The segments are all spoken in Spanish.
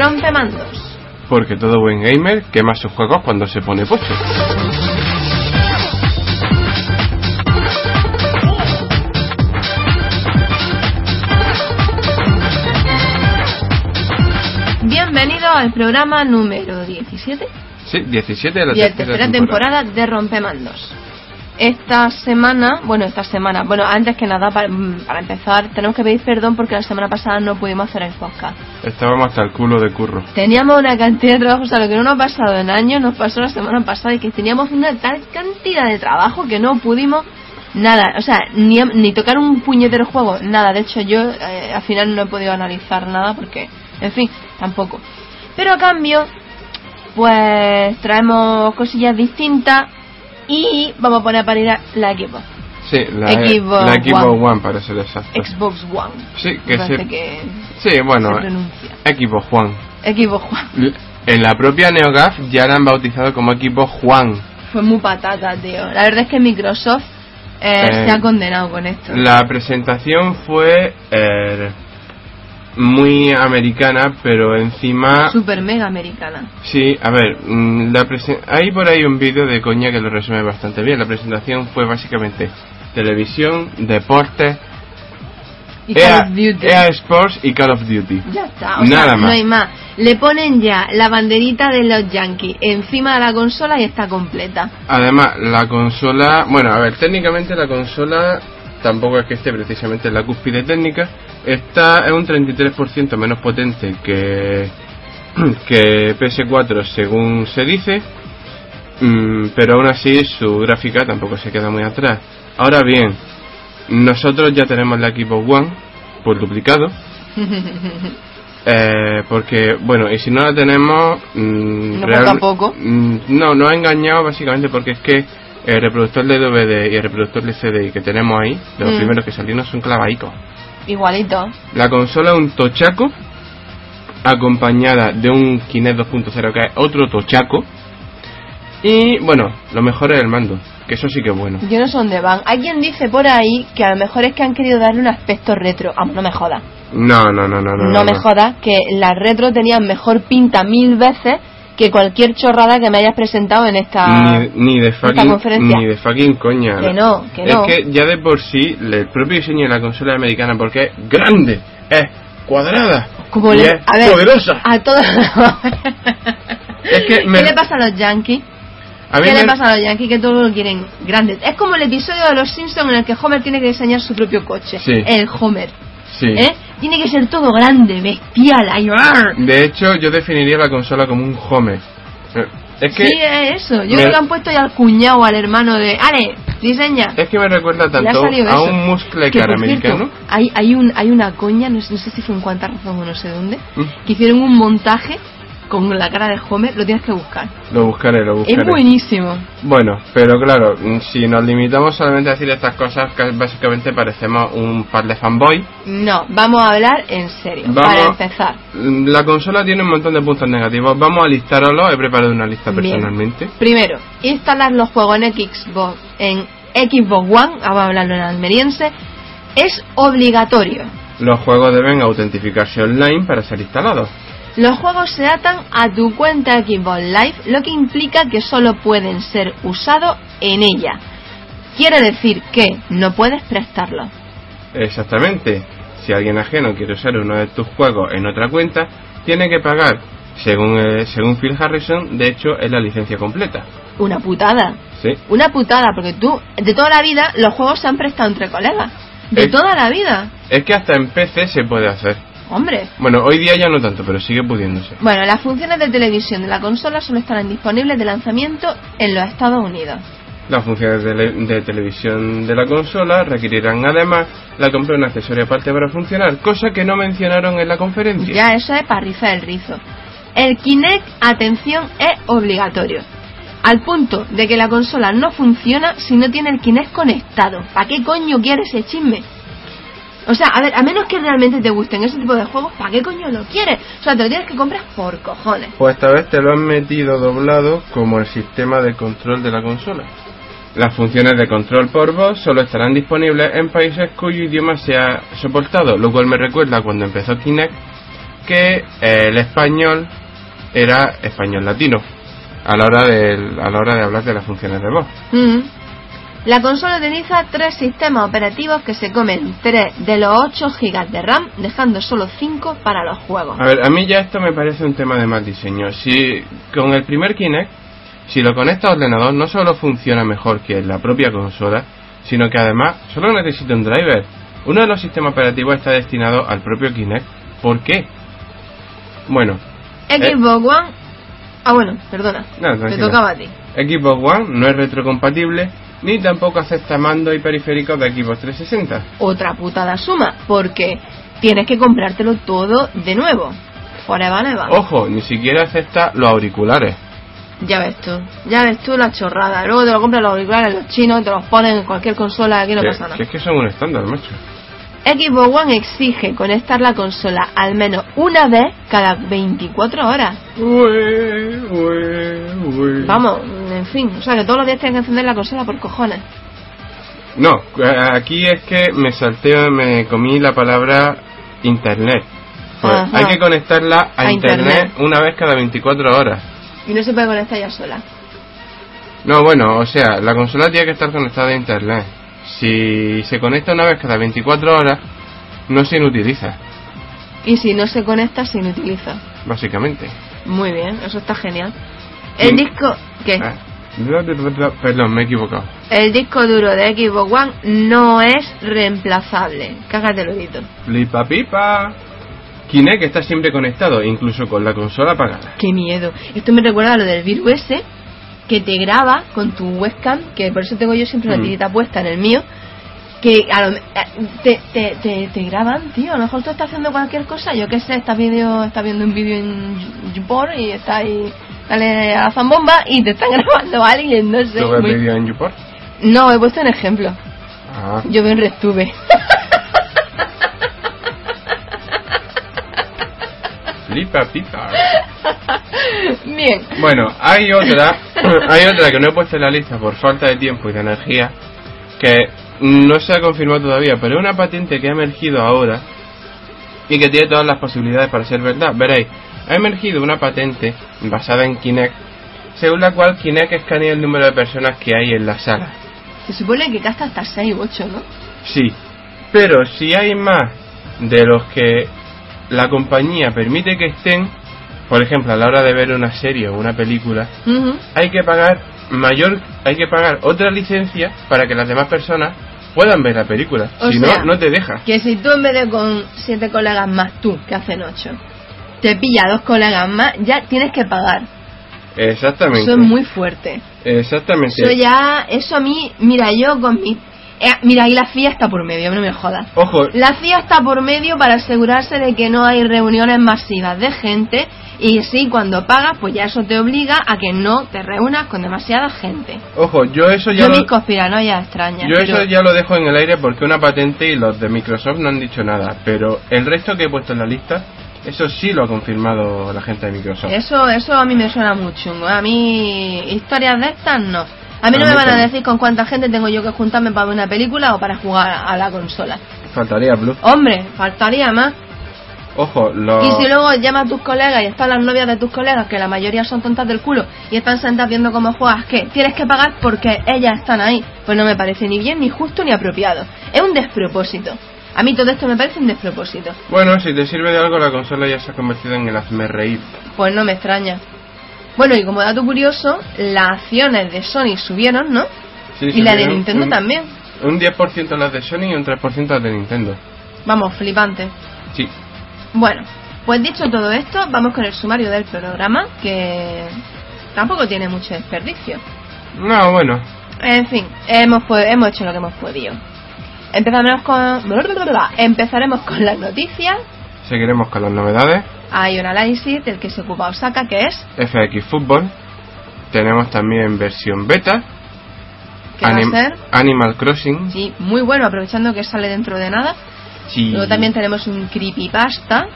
Rompemandos. Porque todo buen gamer quema sus juegos cuando se pone pocho. Bienvenido al programa número 17 Sí, 17 de la y la tercera tercera temporada de Rompemandos. Esta semana, bueno, esta semana, bueno, antes que nada, para, mm, para empezar, tenemos que pedir perdón porque la semana pasada no pudimos hacer el podcast. Estábamos hasta el culo de curro. Teníamos una cantidad de trabajo, o sea, lo que no nos ha pasado en años, nos pasó la semana pasada y que teníamos una tal cantidad de trabajo que no pudimos nada, o sea, ni, ni tocar un puñetero juego, nada. De hecho, yo eh, al final no he podido analizar nada porque, en fin, tampoco. Pero a cambio, pues traemos cosillas distintas y vamos a poner a parir a la equipo. Sí, la Xbox la Xbox One. One. para ser exacto. Xbox One. Sí, que se... que Sí, bueno, se. Xbox Juan. Xbox One. En la propia NeoGAF ya la han bautizado como Xbox Juan. Fue muy patata, tío. La verdad es que Microsoft eh, Eh, se ha condenado con esto. La presentación fue eh, muy americana, pero encima... Super mega americana. Sí, a ver, mm, la presen- hay por ahí un vídeo de coña que lo resume bastante bien. La presentación fue básicamente televisión, deportes, Y EA, Call of Duty. EA Sports y Call of Duty. Ya está, o Nada sea, más. no hay más. Le ponen ya la banderita de los Yankees encima de la consola y está completa. Además, la consola, bueno, a ver, técnicamente la consola tampoco es que esté precisamente en la cúspide técnica, está es un 33% menos potente que que PS4 según se dice, mm, pero aún así su gráfica tampoco se queda muy atrás. Ahora bien, nosotros ya tenemos la Xbox One por duplicado. Eh, porque, bueno, y si no la tenemos. mm, No real- mm, no, nos ha engañado básicamente porque es que el reproductor de DVD y el reproductor de CDI que tenemos ahí, de los Mm. primeros que salieron, son clavadicos. Igualito. La consola es un tochaco, acompañada de un Kinect 2.0 que es otro tochaco. Y bueno, lo mejor es el mando, que eso sí que es bueno. Yo no sé dónde van. Hay quien dice por ahí que a lo mejor es que han querido darle un aspecto retro. Vamos, no me jodas. No, no, no, no, no. No me jodas que las retro tenían mejor pinta mil veces que cualquier chorrada que me hayas presentado en esta... Ni, ni de esta fucking conferencia. ni de fucking coña. Que no, que no. Es que ya de por sí el propio diseño de la consola americana porque es grande, es cuadrada Como y le- es a ver, poderosa. A todos... Es que me- ¿Qué le pasa a los yankees? A ¿Qué me- le pasa a los yankees que todos lo quieren grandes? Es como el episodio de los Simpsons en el que Homer tiene que diseñar su propio coche. Sí. El Homer. Sí. ¿Eh? Tiene que ser todo grande, bestial, ¡arr! De hecho, yo definiría la consola como un home. Eh, Es que Sí, es eso. Yo me- creo que han puesto ya al cuñado, al hermano de... ¡Ale! Diseña. es que me recuerda tanto a un muscle car por cierto, americano. hay, hay, un, hay una coña, no sé, no sé si fue en cuánta razón o no sé dónde, Mm. que hicieron un montaje con la cara de Homer, lo tienes que buscar. Lo buscaré, lo buscaré. Es buenísimo. Bueno, pero claro, mm, si nos limitamos solamente a decir estas cosas, que básicamente parecemos un par de fanboy. No, vamos a hablar en serio. Vamos- Para empezar. Mm, La consola tiene un montón de puntos negativos. Vamos a listarlos. He preparado una lista Bien. personalmente. Primero, instalar los juegos en Xbox, en Xbox One, vamos a hablarlo en almeriense, es obligatorio. Los juegos deben autentificarse online para ser instalados. Los juegos se atan a tu cuenta Xbox Live, lo que implica que solo pueden ser usados en ella. Quiere decir que no puedes prestarlos. Exactamente. Si alguien ajeno quiere usar uno de tus juegos en otra cuenta, tiene que pagar, según, eh, según Phil Harrison, de hecho es la licencia completa. Una putada. Sí. Una putada, porque tú, de toda la vida, los juegos se han prestado entre colegas. De toda la vida. Es que hasta en PC se puede hacer. Hombre. Bueno, hoy día ya no tanto, pero sigue pudiéndose. Bueno, las funciones de televisión de la consola solo estarán disponibles de lanzamiento en los Estados Unidos. Las funciones de, le- de televisión de la consola requerirán además la compra de un accesorio aparte para funcionar, cosa que no mencionaron en la conferencia. Ya eso es para rizar el rizo. El Kinect, atención, es obligatorio. Al punto de que la consola no funciona si no tiene el Kinect conectado. ¿Para qué coño quieres ese chisme? O sea, a ver, a menos que realmente te gusten ese tipo de juegos, ¿para qué coño lo quieres? O sea, te lo tienes que comprar por cojones. Pues esta vez te lo han metido doblado como el sistema de control de la consola. Las funciones de control por voz solo estarán disponibles en países cuyo idioma sea soportado, lo cual me recuerda cuando empezó Kinect que eh, el español era español latino a la hora de a la hora de hablar de las funciones de voz. Mm. La consola utiliza tres sistemas operativos que se comen 3 de los 8 GB de RAM, dejando solo 5 para los juegos. A ver, a mí ya esto me parece un tema de mal diseño. Si con el primer Kinect, si lo conecta al ordenador, no solo funciona mejor que la propia consola, sino que además solo necesita un driver. Uno de los sistemas operativos está destinado al propio Kinect. ¿Por qué? Bueno, Xbox One. Ah, bueno, perdona. No, Te tocaba a ti. Xbox One no es retrocompatible ni tampoco acepta mando y periféricos de Xbox 360. Otra putada suma, porque tienes que comprártelo todo de nuevo. Forever and ever. Ojo, ni siquiera acepta los auriculares. Ya ves tú, ya ves tú la chorrada. Luego te lo compras los auriculares los chinos, te los ponen en cualquier consola, aquí no que, pasa nada. que es que son un estándar, macho. Xbox One exige conectar la consola al menos una vez cada 24 horas. Ue, ue, ue. Vamos, en fin, o sea que todos los días tienes que encender la consola por cojones. No, eh, aquí es que me salteo, me comí la palabra internet. Pues hay que conectarla a, A internet, internet. una vez cada 24 horas. Y no se puede conectar ya sola. No, bueno, o sea, la consola tiene que estar conectada a internet. Si se conecta una vez cada 24 horas, no se inutiliza, Y si no se conecta, se inutiliza. básicamente. Muy bien, eso está genial. El disco, ¿qué? Ah, Perdón, me he equivocado. El disco duro de Xbox One no es reemplazable. Cágate el oído. Flipa pipa. Kinect está siempre conectado, incluso con la consola apagada. Qué miedo. Esto me recuerda a lo del virus ese que te graba con tu webcam, que por eso tengo yo siempre la Mm. tirita puesta en el mío, que a lo- eh, te, te, te, te graban, tío. A lo mejor tú estás haciendo cualquier cosa, yo qué sé, estás, video, estás viendo un vídeo en YouPorn y estás ahí, dale a la zambomba y te están grabando a alguien, no sé. ¿Tú ves muy- vídeo en YouPorn? No, he puesto un ejemplo. Ah, Yo veo en RedTube. flipa pipa. Bien. Bueno, hay otra, hay otra que no he puesto en la lista por falta de tiempo y de energía, que no se ha confirmado todavía, pero es una patente que ha emergido ahora y que tiene todas las posibilidades para ser verdad. Veréis, ha emergido una patente basada en Kinect, según la cual Kinect escanea el número de personas que hay en la sala. Se supone que gasta hasta 6 u 8, ¿no? Sí, pero si hay más de los que la compañía permite que estén, por ejemplo, a la hora de ver una serie o una película, hay que pagar mayor, hay que pagar otra licencia para que las demás personas puedan ver la película. O si sea, no, no te deja. Que si tú en vez de con 7 colegas más tú, que hacen 8, te pilla dos colegas más, ya tienes que pagar. Exactamente. Eso es muy fuerte. Exactamente. Eso ya, eso a mí, mira, yo con mi... eh, mira, ahí la FIA está por medio, no me jodas. Ojo, La FIA está por medio para asegurarse de que no hay reuniones masivas de gente y sí, cuando pagas, pues ya eso te obliga a que no te reúnas con demasiada gente. ojo, yo eso ya Yo lo, mis conspiranoias extrañas. yo eso ya lo dejo en el aire porque una patente y los de Microsoft no han dicho nada, pero el resto que he puesto en la lista, eso sí lo ha confirmado la gente de Microsoft. Eso, eso a mí me suena muy chungo. A mí, historias de estas no. A mí no me van a decir con cuánta gente tengo yo que juntarme para ver una película o para jugar a la consola. Faltaría Blue. Hombre, faltaría más. Ojo, los... Y si luego llamas a tus colegas y están las novias de tus colegas, que la mayoría son tontas del culo, y están sentadas viendo cómo juegas, ¿qué? Tienes que pagar porque ellas están ahí. Pues no me parece ni bien, ni justo, ni apropiado. Es un despropósito. A mí todo esto me parece un despropósito. Bueno, si te sirve de algo, la consola ya se ha convertido en el hazme reír. Pues no me extraña. Bueno, y como dato curioso, las acciones de Sony subieron, ¿no? Sí, y la de Nintendo un- también. Un 10% las de Sony y un 3% las de Nintendo. Vamos, flipante. Sí. Bueno, pues dicho todo esto, vamos con el sumario del programa, que tampoco tiene mucho desperdicio. No, bueno. En fin, hemos, hemos hecho lo que hemos podido. Empezaremos con, empezaremos con las noticias. Seguiremos con las novedades. Hay un análisis del que se ocupa Osaka, que es, FX Football. Tenemos también versión beta. va Anim- a ser, Animal Crossing. sí, muy bueno, aprovechando que sale dentro de nada. Sí. Luego también tenemos un creepypasta.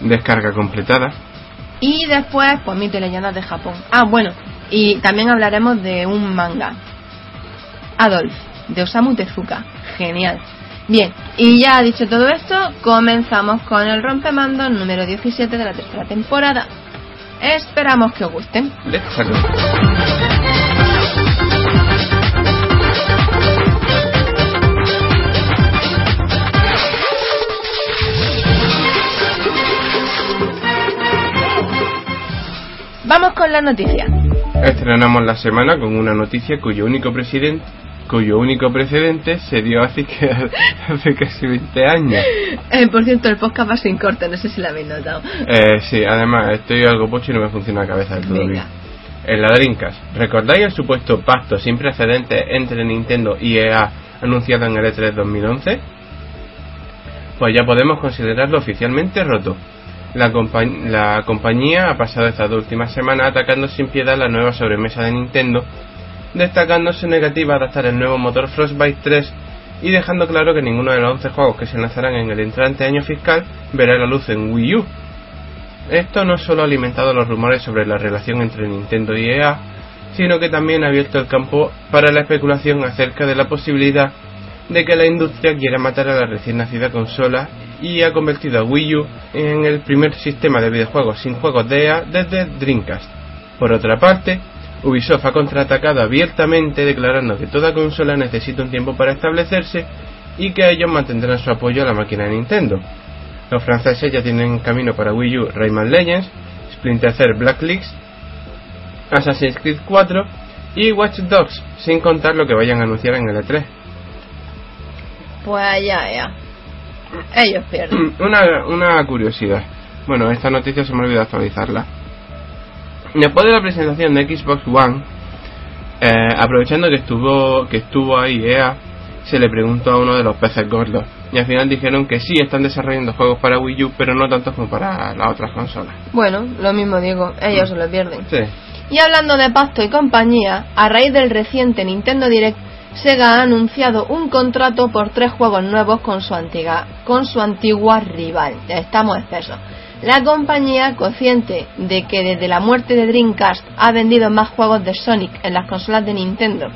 Descarga completada. Y después, pues mito y leyendas de Japón. Ah, bueno, y también hablaremos de un manga. Adolf, de Osamu Tezuka. Genial. Bien, y ya dicho todo esto, comenzamos con el rompemando número 17 de la tercera temporada. Esperamos que os gusten. Vamos con la noticia. Estrenamos la semana con una noticia cuyo único presidente cuyo único precedente se dio hace, que, hace casi 20 años. Eh, por cierto, el podcast va sin corte, no sé si lo habéis notado. Eh, sí, además estoy algo pocho y no me funciona la cabeza del todo Venga. bien. En la Dreamcast, ¿recordáis el supuesto pacto sin precedentes entre Nintendo y EA anunciado en el E3 2011? Pues ya podemos considerarlo oficialmente roto. La, compa- la compañía ha pasado estas últimas semanas atacando sin piedad la nueva sobremesa de Nintendo, destacando su negativa a adaptar el nuevo motor Frostbite 3 y dejando claro que ninguno de los 11 juegos que se lanzarán en el entrante año fiscal verá la luz en Wii U. Esto no solo ha alimentado los rumores sobre la relación entre Nintendo y EA, sino que también ha abierto el campo para la especulación acerca de la posibilidad de que la industria quiera matar a la recién nacida consola y ha convertido a Wii U en el primer sistema de videojuegos sin juegos de EA desde Dreamcast. Por otra parte, Ubisoft ha contraatacado abiertamente declarando que toda consola necesita un tiempo para establecerse y que ellos mantendrán su apoyo a la máquina de Nintendo. Los franceses ya tienen en camino para Wii U Rayman Legends, Splinter Cell Blacklist, Assassin's Creed 4 y Watch Dogs, sin contar lo que vayan a anunciar en el E3. Pues allá, ya. Ellos pierden. Una, una curiosidad. Bueno, esta noticia se me olvidó actualizarla. Después de la presentación de Xbox One, eh, aprovechando que estuvo que estuvo ahí EA, se le preguntó a uno de los peces gordos. Y al final dijeron que sí están desarrollando juegos para Wii U, pero no tantos como para las otras consolas. Bueno, lo mismo digo, ellos se lo pierden. Sí. Y hablando de Pasto y compañía, a raíz del reciente Nintendo Direct, Sega ha anunciado un contrato por tres juegos nuevos con su antigua, con su antigua rival. Estamos espesos. La compañía, consciente de que desde la muerte de Dreamcast ha vendido más juegos de Sonic en las consolas de Nintendo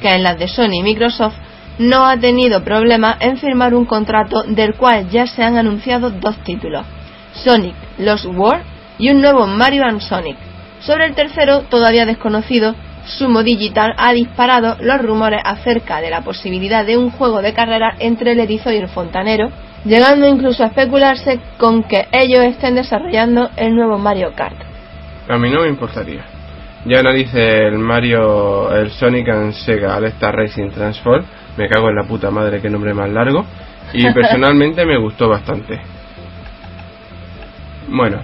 que en las de Sony y Microsoft, no ha tenido problema en firmar un contrato del cual ya se han anunciado dos títulos, Sonic Lost World y un nuevo Mario and Sonic. Sobre el tercero, todavía desconocido, Sumo Digital ha disparado los rumores acerca de la posibilidad de un juego de carrera entre el erizo y el fontanero, llegando incluso a especularse con que ellos estén desarrollando el nuevo Mario Kart. A mí no me importaría. Ya analice el Mario, el Sonic and Sega All Star Racing Transform. Me cago en la puta madre, qué nombre más largo. Y personalmente me gustó bastante. Bueno.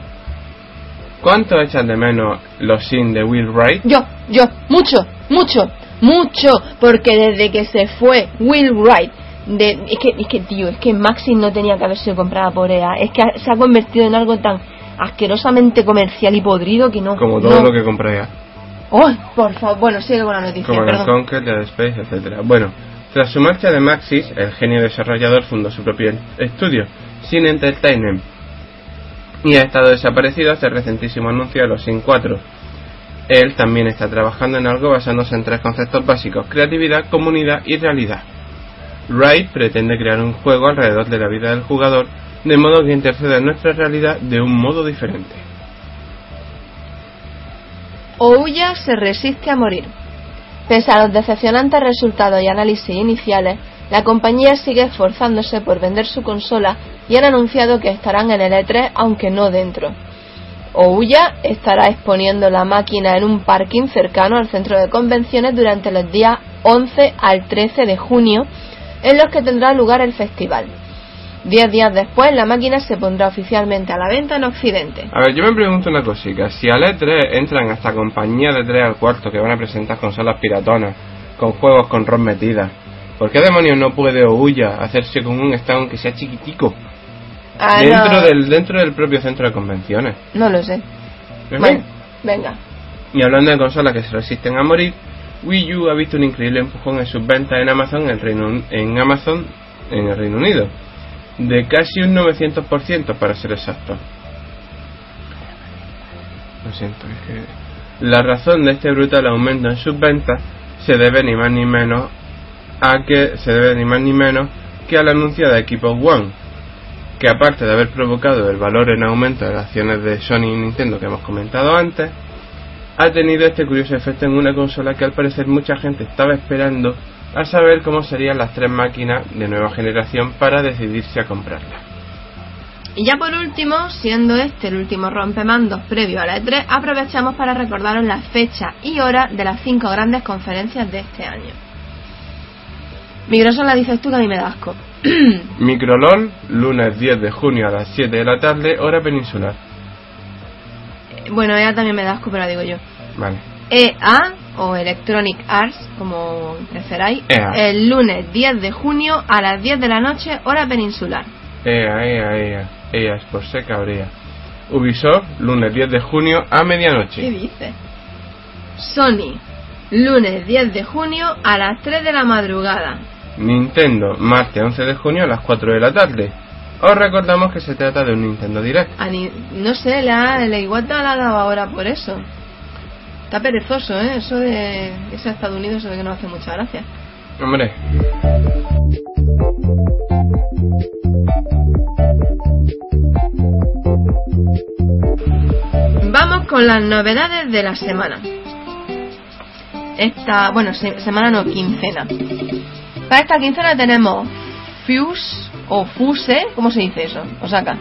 ¿Cuánto echan de menos los sin de Will Wright? Yo, yo, mucho, mucho, mucho, porque desde que se fue Will Wright, de, es, que, es que, tío, es que Maxim no tenía que haber sido comprada por EA, es que ha- se ha convertido en algo tan asquerosamente comercial y podrido que no. Como todo no. lo que compra ella. ¡Ay, por favor! Bueno, sigue con la noticia, Como el perdón. Conquer, Dead Space, etcétera. Bueno, tras su marcha de Maxis, el genio desarrollador fundó su propio estudio, Sin Entertainment, y ha estado desaparecido hasta el recentísimo anuncio de los Sin 4. Él también está trabajando en algo basándose en tres conceptos básicos, creatividad, comunidad y realidad. Wright pretende crear un juego alrededor de la vida del jugador, de modo que interceda en nuestra realidad de un modo diferente. Ouya se resiste a morir. Pese a los decepcionantes resultados y análisis iniciales, la compañía sigue esforzándose por vender su consola y han anunciado que estarán en el E3 aunque no dentro. Ouya estará exponiendo la máquina en un parking cercano al centro de convenciones durante los días 11 al 13 de junio, en los que tendrá lugar el festival. Diez días después, la máquina se pondrá oficialmente a la venta en Occidente. A ver, yo me pregunto una cosita. Si al E3 entran hasta compañías de 3 al cuarto que van a presentar consolas piratonas, con juegos con ROM metidas, ¿por qué demonios no puede Ouya hacerse con un stand que sea chiquitico? Ah, dentro, no, del, dentro del propio centro de convenciones. no lo sé. ¿En Bueno, venga. Y hablando de consolas que se resisten a morir, Wii U ha visto un increíble empujón en sus ventas en Amazon en el Reino, Amazon en el Reino Unido, de casi un 900% para ser exacto. Lo siento, es que la razón de este brutal aumento en sus ventas se debe ni más ni menos a que se debe ni más ni menos que a la anunciada Xbox One, que aparte de haber provocado el valor en aumento de las acciones de Sony y Nintendo que hemos comentado antes, ha tenido este curioso efecto en una consola que al parecer mucha gente estaba esperando a saber cómo serían las tres máquinas de nueva generación para decidirse a comprarla. Y ya por último, siendo este el último rompemandos previo a la E3, aprovechamos para recordaros la fecha y hora de las cinco grandes conferencias de este año. Microsoft la dices tú que a mí me da asco. Microlol, lunes 10 de junio a las 7 de la tarde, hora peninsular. Bueno, ella también me da asco, pero la digo yo. Vale. EA o Electronic Arts, como preferáis, EA. el lunes 10 de junio a las 10 de la noche, hora peninsular. Ea, ea, ea. Ea es por se cabrea. Ubisoft, lunes 10 de junio a ¿Qué medianoche. dice? Sony, lunes 10 de junio a las 3 de la madrugada. Nintendo, martes 11 de junio a las 4 de la tarde. Os recordamos que se trata de un Nintendo Direct. A ni- no sé, la, la iguata la ha dado ahora por eso. Está perezoso, ¿eh? Eso de ese Estados Unidos, eso de que no hace mucha gracia. Hombre, Vamos con las novedades de la semana. Esta, bueno, se- semana no, quincena. Para esta quincena tenemos Fuse o Fuse, ¿cómo se dice eso? Osaka.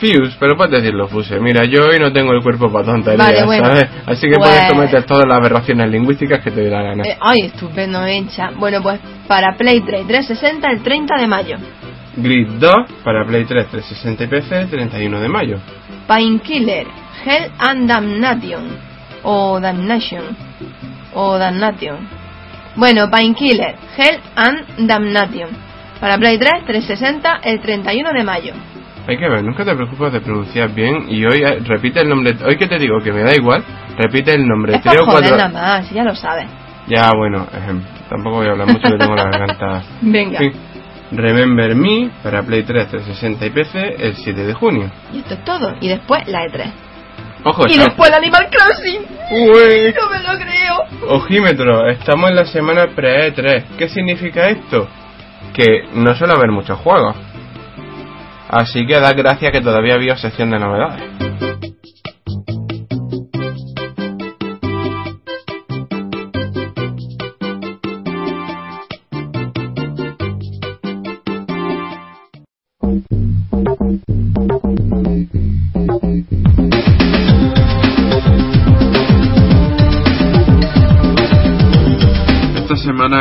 Fuse, pero puedes decirlo Fuse. Mira, yo hoy no tengo el cuerpo para tonterías, Vale, bueno. ¿sabes? Así que Pues- puedes cometer todas las aberraciones lingüísticas que te dé la gana. Eh, ay, estupendo, hincha. Bueno, pues para Play 3 360 el 30 de mayo. Grid 2 para Play 3, 360 y PC, 31 de mayo. Painkiller, Hell and Damnation. O Damnation. O Damnation. Bueno, Painkiller, Hell and Damnation. Para Play 3 360 el 31 de mayo. Hay que ver, nunca te preocupas de pronunciar bien y hoy eh, repite el nombre. Hoy que te digo que me da igual, repite el nombre Es tres o cuatro. nada más, ya lo sabes. Ya, bueno, ejem, tampoco voy a hablar mucho que tengo la garganta. Venga. En fin, Remember Me para Play 3, 360 y PC el 7 de junio. Y esto es todo. Y después la E3. Ojo, Y después el Animal Crossing. Uy. No me lo creo. Ojímetro, estamos en la semana pre-E3. ¿Qué significa esto? Que no suele haber muchos juegos. Así que da gracia que todavía había sección de novedades.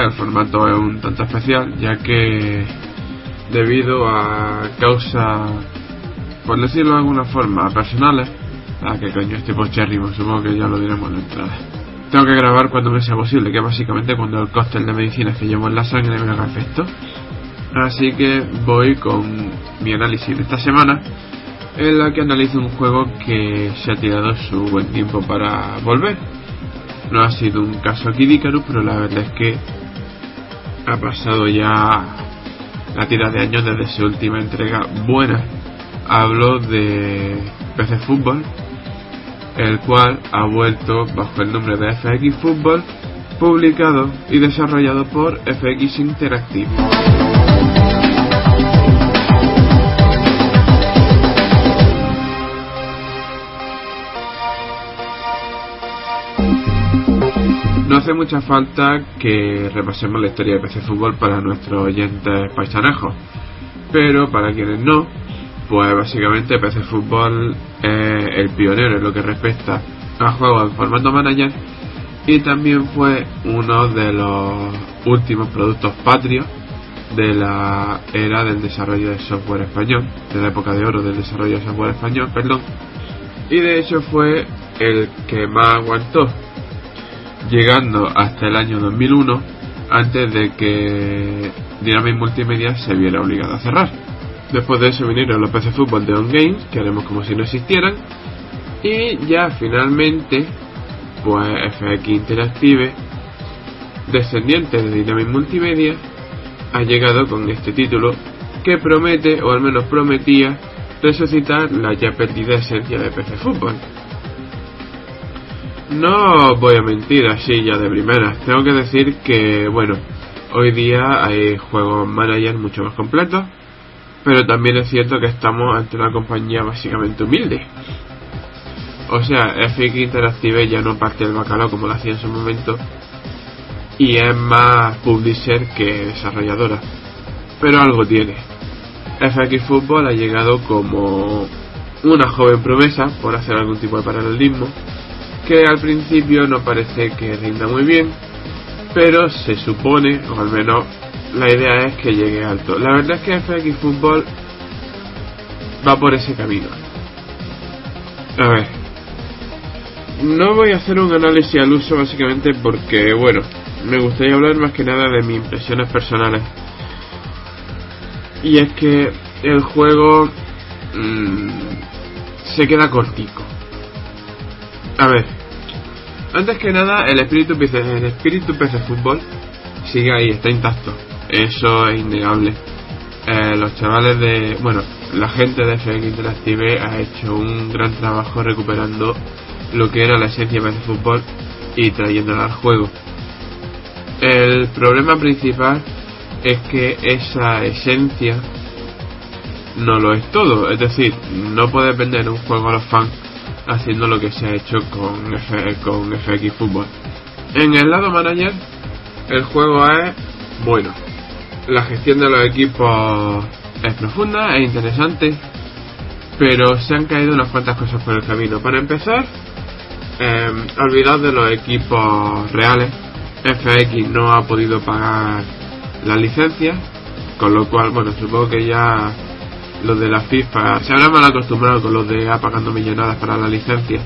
El formato es un tanto especial, ya que debido a causas, por decirlo de alguna forma, personales, ah, que coño este pochérrimo, supongo que ya lo diremos en la entrada. Tengo que grabar cuando me sea posible, que básicamente cuando el cóctel de medicinas que llevo en la sangre me haga efecto. Así que voy con mi análisis de esta semana, en la que analizo un juego que se ha tirado su buen tiempo para volver. No ha sido un caso Kid Icarus, pero la verdad es que ha pasado ya la tira de años desde su última entrega buena. Hablo de PC Fútbol, el cual ha vuelto bajo el nombre de FX Fútbol, publicado y desarrollado por FX Interactive. No hace mucha falta que repasemos la historia de PC Fútbol para nuestros oyentes paisanejos, pero para quienes no, pues básicamente PC Fútbol es el pionero en lo que respecta a juegos en formato manager y también fue uno de los últimos productos patrios de la era del desarrollo de software español, de la época de oro del desarrollo de software español, perdón, y de hecho fue el que más aguantó llegando hasta el año 2001 antes de que Dynamic Multimedia se viera obligado a cerrar. Después de eso vinieron los PC Fútbol de On Games, que haremos como si no existieran, y ya finalmente, pues FX Interactive, descendiente de Dynamic Multimedia, ha llegado con este título que promete, o al menos prometía, resucitar la ya perdida esencia de PC Fútbol. No voy a mentir así ya de primeras. Tengo que decir que, bueno, hoy día hay juegos manager mucho más completos, pero también es cierto que estamos ante una compañía básicamente humilde. O sea, FX Interactive ya no parte del bacalao como lo hacía en su momento, y es más publisher que desarrolladora. Pero algo tiene. FX Football ha llegado como una joven promesa, por hacer algún tipo de paralelismo, que al principio no parece que rinda muy bien, pero se supone, o al menos la idea es que llegue alto. La verdad es que FX Football va por ese camino. A ver, no voy a hacer un análisis al uso básicamente porque, bueno, me gustaría hablar más que nada de mis impresiones personales. Y es que el juego mmm, se queda cortico. A ver, antes que nada, el espíritu el espíritu PC Fútbol sigue ahí, está intacto. Eso es innegable. Eh, los chavales de, bueno, la gente de FX Interactive ha hecho un gran trabajo recuperando lo que era la esencia de Fútbol y trayéndola al juego. El problema principal es que esa esencia no lo es todo. Es decir, no puedes vender un juego a los fans haciendo lo que se ha hecho con, con FX Football. En el lado manager, el juego es bueno. La gestión de los equipos es profunda, es interesante, pero se han caído unas cuantas cosas por el camino. Para empezar, eh, de los equipos reales. FX no ha podido pagar la licencia, con lo cual, bueno, supongo que ya los de la FIFA se habrán mal acostumbrado con los de A pagando millonadas para la licencia.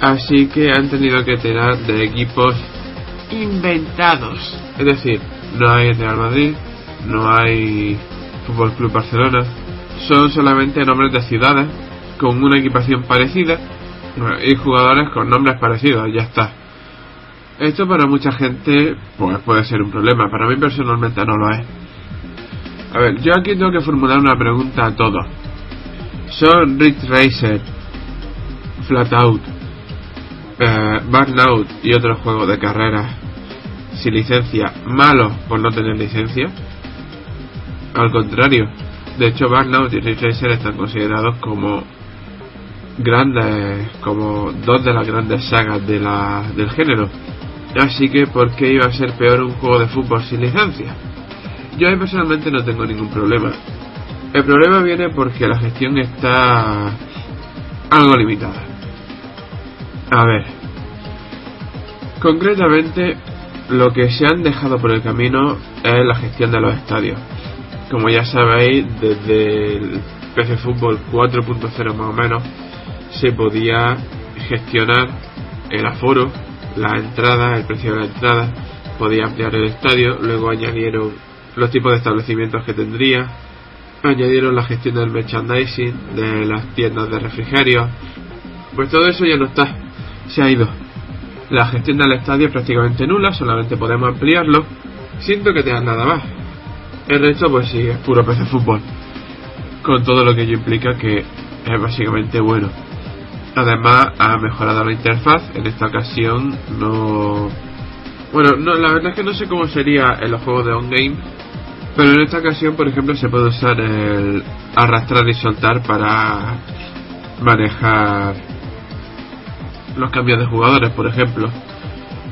Así que han tenido que tirar de equipos inventados. Es decir, no hay Real Madrid, no hay Fútbol Club Barcelona, son solamente nombres de ciudades con una equipación parecida y jugadores con nombres parecidos, ya está. Esto para mucha gente pues puede ser un problema, para mí personalmente no lo es. A ver, yo aquí tengo que formular una pregunta a todos. ¿Son Rick Racer, Flatout, eh, Burnout y otros juegos de carrera sin licencia malos por no tener licencia? Al contrario, de hecho Burnout y Rick Racer están considerados como grandes, como dos de las grandes sagas de la, del género. Así que, ¿por qué iba a ser peor un juego de fútbol sin licencia? Yo personalmente no tengo ningún problema. El problema viene porque la gestión está algo limitada. A ver. Concretamente, lo que se han dejado por el camino es la gestión de los estadios. Como ya sabéis, desde el PC Fútbol 4.0 más o menos, se podía gestionar el aforo, la entrada, el precio de la entrada, podía ampliar el estadio, luego añadieron los tipos de establecimientos que tendría, añadieron la gestión del merchandising, de las tiendas de refrigerio, pues todo eso ya no está, se ha ido. La gestión del estadio es prácticamente nula, solamente podemos ampliarlo, siento que tengan nada más. El resto pues sí, es puro PC fútbol, con todo lo que ello implica que es básicamente bueno. Además ha mejorado la interfaz, en esta ocasión no... Bueno, no, la verdad es que no sé cómo sería en los juegos de on-game, pero en esta ocasión, por ejemplo, se puede usar el arrastrar y soltar para manejar los cambios de jugadores, por ejemplo.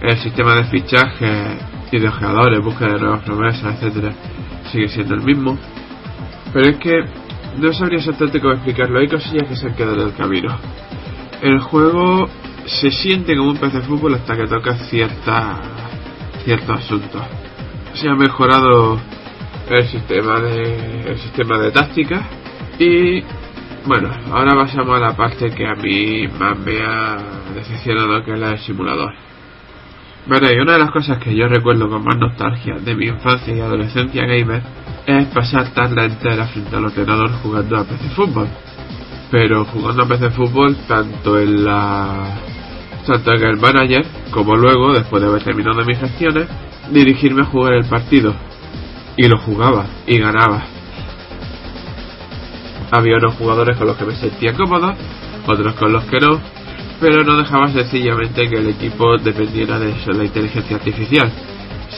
El sistema de fichaje y de jugadores, búsqueda de nuevas promesas, etcétera, sigue siendo el mismo. Pero es que no sabría exactamente cómo explicarlo. Hay cosillas que se han quedado en el camino. El juego se siente como un PC de fútbol hasta que toca cierta, ciertos asuntos. Se ha mejorado el sistema de el sistema de táctica. Y bueno ahora pasamos a la parte que a mí más me ha decepcionado que es la del simulador. Bueno y una de las cosas que yo recuerdo con más nostalgia de mi infancia y adolescencia gamer es pasar tarde entera frente al ordenador jugando a PC fútbol. Pero jugando a PC fútbol tanto en la tanto en el manager como luego después de haber terminado mis gestiones dirigirme a jugar el partido y lo jugaba y ganaba. Había unos jugadores con los que me sentía cómodo, otros con los que no, pero no dejaba sencillamente que el equipo dependiera de la inteligencia artificial.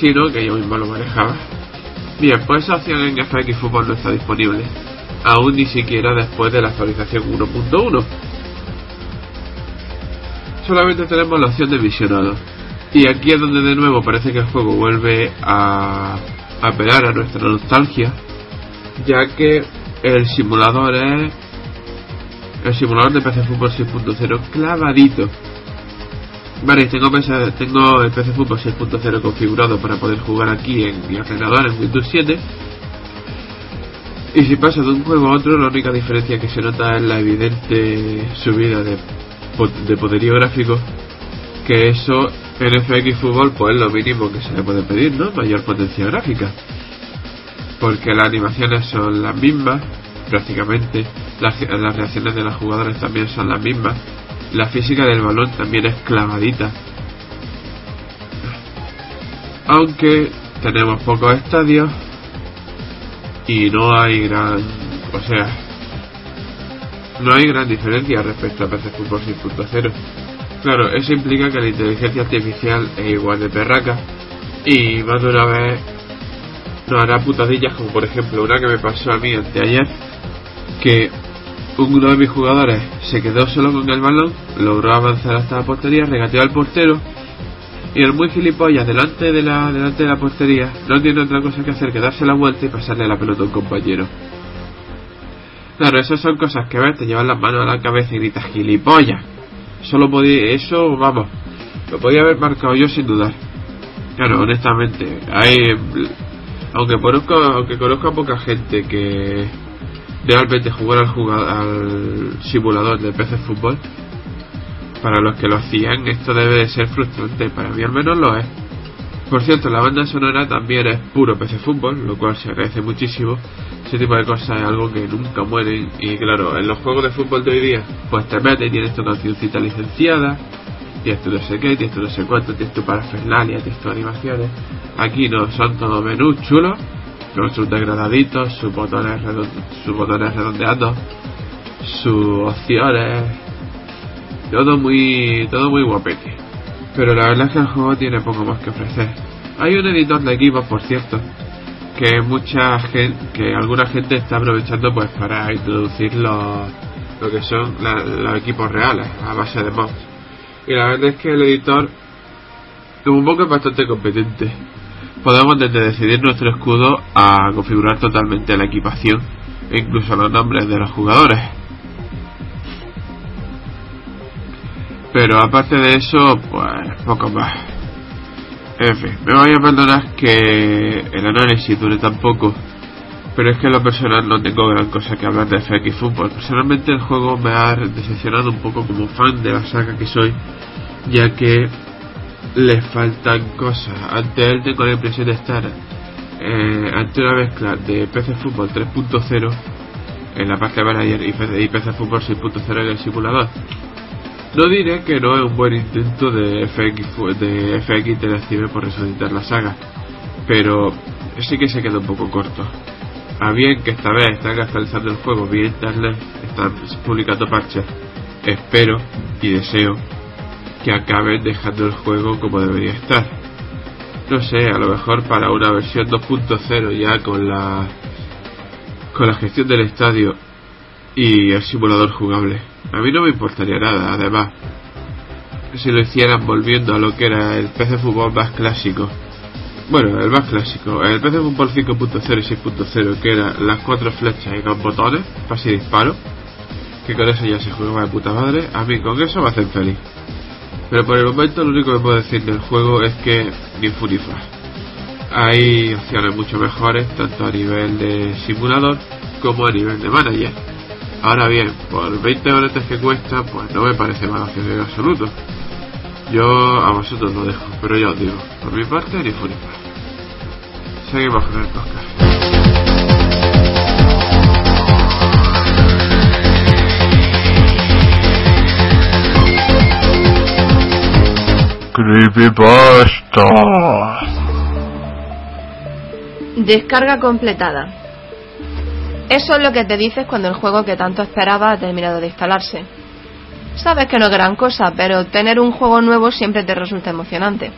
sino que yo mismo lo manejaba. Bien, pues esa opción en FX Fútbol no está disponible, aún ni siquiera después de la actualización 1.1. Solamente tenemos la opción de visionado. Y aquí es donde de nuevo parece que el juego vuelve a apelar a nuestra nostalgia, ya que el simulador es el simulador de PC Fútbol 6.0 clavadito. Vale, tengo, tengo el PC Fútbol 6.0 configurado para poder jugar aquí en mi ordenador en Windows 7. Y si pasa de un juego a otro, la única diferencia que se nota es la evidente subida de, de poderío gráfico. Que eso en FX Fútbol, pues es lo mínimo que se le puede pedir, ¿no? Mayor potencia gráfica. Porque las animaciones son las mismas, prácticamente. Las, reacciones de los jugadores también son las mismas la física del balón también es clavadita. Aunque tenemos pocos estadios y no hay gran, o sea, no hay gran diferencia respecto a PC Fútbol 6.0. Claro, eso implica que la inteligencia artificial es igual de perraca y más de una vez nos hará putadillas como por ejemplo una que me pasó a mí anteayer que uno de mis jugadores se quedó solo con el balón, logró avanzar hasta la portería, regateó al portero y el muy gilipollas delante de la delante de la portería no tiene otra cosa que hacer que darse la vuelta y pasarle la pelota a un compañero. Claro, esas son cosas que ves, te llevan las manos a la cabeza y gritas gilipollas. Solo podía, eso, vamos, lo podía haber marcado yo sin dudar. Claro, honestamente, hay, aunque conozco, aunque conozco a poca gente que realmente jugar al, al simulador de PC Fútbol, para los que lo hacían, esto debe de ser frustrante. Para mí al menos lo es. Por cierto, la banda sonora también es puro PC Fútbol, lo cual se agradece muchísimo. Ese tipo de cosas es algo que nunca muere. Y claro, en los juegos de fútbol de hoy día, pues te metes tienes tu cancioncita licenciada, tienes tu no sé qué, tienes tu no sé cuánto, tienes tu parafernalia, tienes tus animaciones. Aquí no, son todos menús chulos con sus degradaditos, sus botones, sus botones redondeados, sus opciones, todo muy, todo muy guapete. Pero la verdad es que el juego tiene poco más que ofrecer. Hay un editor de equipos, por cierto, que mucha gente, que alguna gente está aprovechando pues para introducir los, lo que son los equipos reales a base de mods. Y la verdad es que el editor, un poco bastante competente podemos desde decidir nuestro escudo a configurar totalmente la equipación e incluso los nombres de los jugadores. Pero aparte de eso, pues poco más. En fin, me voy a perdonar que el análisis dure tan poco, pero es que en lo personal no tengo gran cosa que hablar de FX Football. Personalmente el juego me ha decepcionado un poco como fan de la saga que soy, ya que le faltan cosas. Ante él tengo la impresión de estar eh, ante una mezcla de PC Fútbol 3.0 en la parte de manager y PC Fútbol 6.0 en el simulador. No diré que no es un buen intento de FX, de FX Interactive por resucitar la saga, pero sí que se queda un poco corto. A bien que esta vez están actualizando el juego vía internet, están publicando parches, espero y deseo que acaben dejando el juego como debería estar. No sé, a lo mejor para una versión 2.0 ya con la con la gestión del estadio y el simulador jugable. A mí no me importaría nada, además, si lo hicieran volviendo a lo que era el PC Fútbol más clásico. Bueno, el más clásico, el PC Fútbol 5.0 y 6.0, que eran las cuatro flechas y dos botones, pase y disparo, que con eso ya se juega de puta madre, a mí con eso me hacen feliz. Pero por el momento lo único que puedo decir del juego es que ni funifa. Hay opciones mucho mejores, tanto a nivel de simulador como a nivel de manager. Ahora bien, por 20 horas que cuesta, pues no me parece mala opción en absoluto. Yo a vosotros lo dejo, pero ya os digo, por mi parte ni funifa. Seguimos con el podcast. Creepypasta. Descarga completada. Eso es lo que te dices cuando el juego que tanto esperabas ha terminado de instalarse. Sabes que no es gran cosa, pero tener un juego nuevo siempre te resulta emocionante.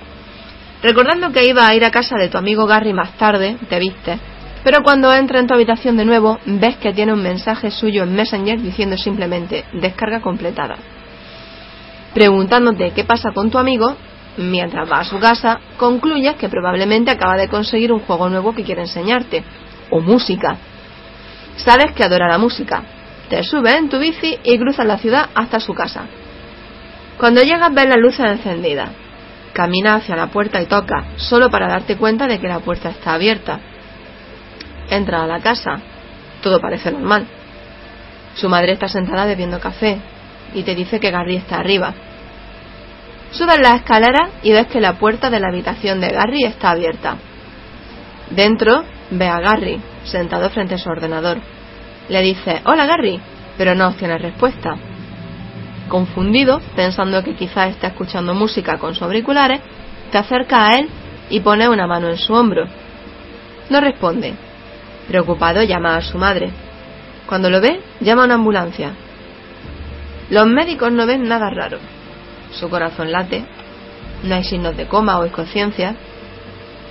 Recordando que iba a ir a casa de tu amigo Gary más tarde, te viste, pero cuando entra en tu habitación de nuevo, ves que tiene un mensaje suyo en Messenger diciendo simplemente descarga completada. Preguntándote qué pasa con tu amigo, mientras va a su casa, concluyes que probablemente acaba de conseguir un juego nuevo que quiere enseñarte, o música. Sabes que adora la música. Te subes en tu bici y cruzas la ciudad hasta su casa. Cuando llegas ves las luces encendidas. Camina hacia la puerta y toca, solo para darte cuenta de que la puerta está abierta. Entra a la casa. Todo parece normal. Su madre está sentada bebiendo café y te dice que Gary está arriba. Subes la escalera y ves que la puerta de la habitación de Gary está abierta. Dentro ve a Gary, sentado frente a su ordenador. Le dice, hola Gary, pero no obtiene respuesta. Confundido, pensando que quizás está escuchando música con sus auriculares, te acerca a él y pone una mano en su hombro. No responde. Preocupado llama a su madre. Cuando lo ve, llama a una ambulancia. Los médicos no ven nada raro. Su corazón late, no hay signos de coma o inconsciencia.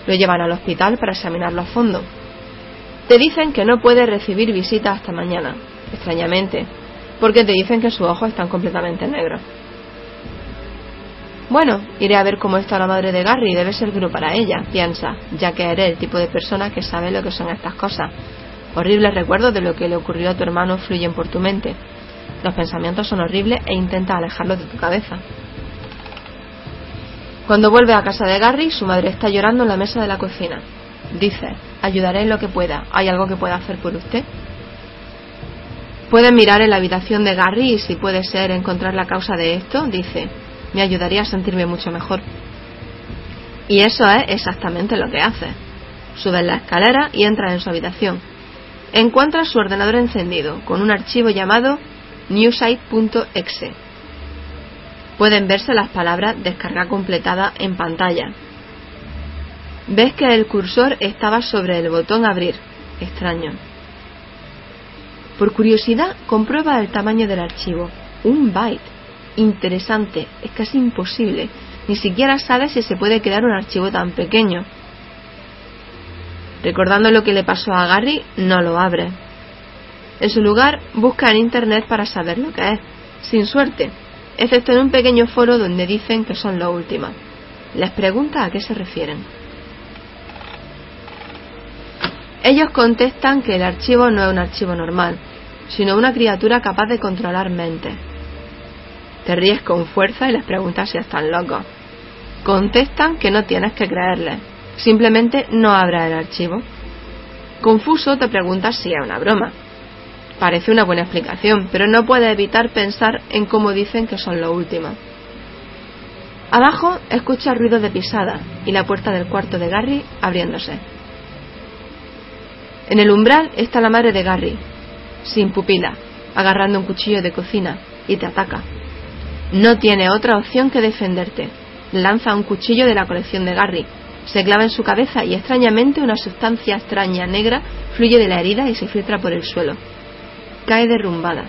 Lo llevan al hospital para examinarlo a fondo. Te dicen que no puede recibir visita hasta mañana, extrañamente, porque te dicen que sus ojos están completamente negros. Bueno, iré a ver cómo está la madre de Gary, debe ser duro para ella, piensa, ya que eres el tipo de persona que sabe lo que son estas cosas. Horribles recuerdos de lo que le ocurrió a tu hermano fluyen por tu mente. Los pensamientos son horribles e intenta alejarlos de tu cabeza. Cuando vuelve a casa de Gary, su madre está llorando en la mesa de la cocina. Dice, ayudaré en lo que pueda. ¿Hay algo que pueda hacer por usted? Pueden mirar en la habitación de Gary y si puede ser encontrar la causa de esto, dice, me ayudaría a sentirme mucho mejor. Y eso es exactamente lo que hace. Sube la escalera y entra en su habitación. Encuentra su ordenador encendido con un archivo llamado newsite.exe. Pueden verse las palabras descarga completada en pantalla. Ves que el cursor estaba sobre el botón abrir. Extraño. Por curiosidad, comprueba el tamaño del archivo. Un byte. Interesante. Es casi imposible. Ni siquiera sabes si se puede crear un archivo tan pequeño. Recordando lo que le pasó a Gary, no lo abre. En su lugar, busca en Internet para saber lo que es. Sin suerte, excepto en un pequeño foro donde dicen que son lo último. Les pregunta a qué se refieren. Ellos contestan que el archivo no es un archivo normal, sino una criatura capaz de controlar mente. Te ríes con fuerza y les preguntas si están locos. Contestan que no tienes que creerles, simplemente no abra el archivo. Confuso te preguntas si es una broma. Parece una buena explicación, pero no puede evitar pensar en cómo dicen que son lo último. Abajo escucha ruido de pisada y la puerta del cuarto de Gary abriéndose. En el umbral está la madre de Gary, sin pupila, agarrando un cuchillo de cocina, y te ataca. No tiene otra opción que defenderte. Lanza un cuchillo de la colección de Gary, se clava en su cabeza y extrañamente una sustancia extraña negra fluye de la herida y se filtra por el suelo. Cae derrumbada.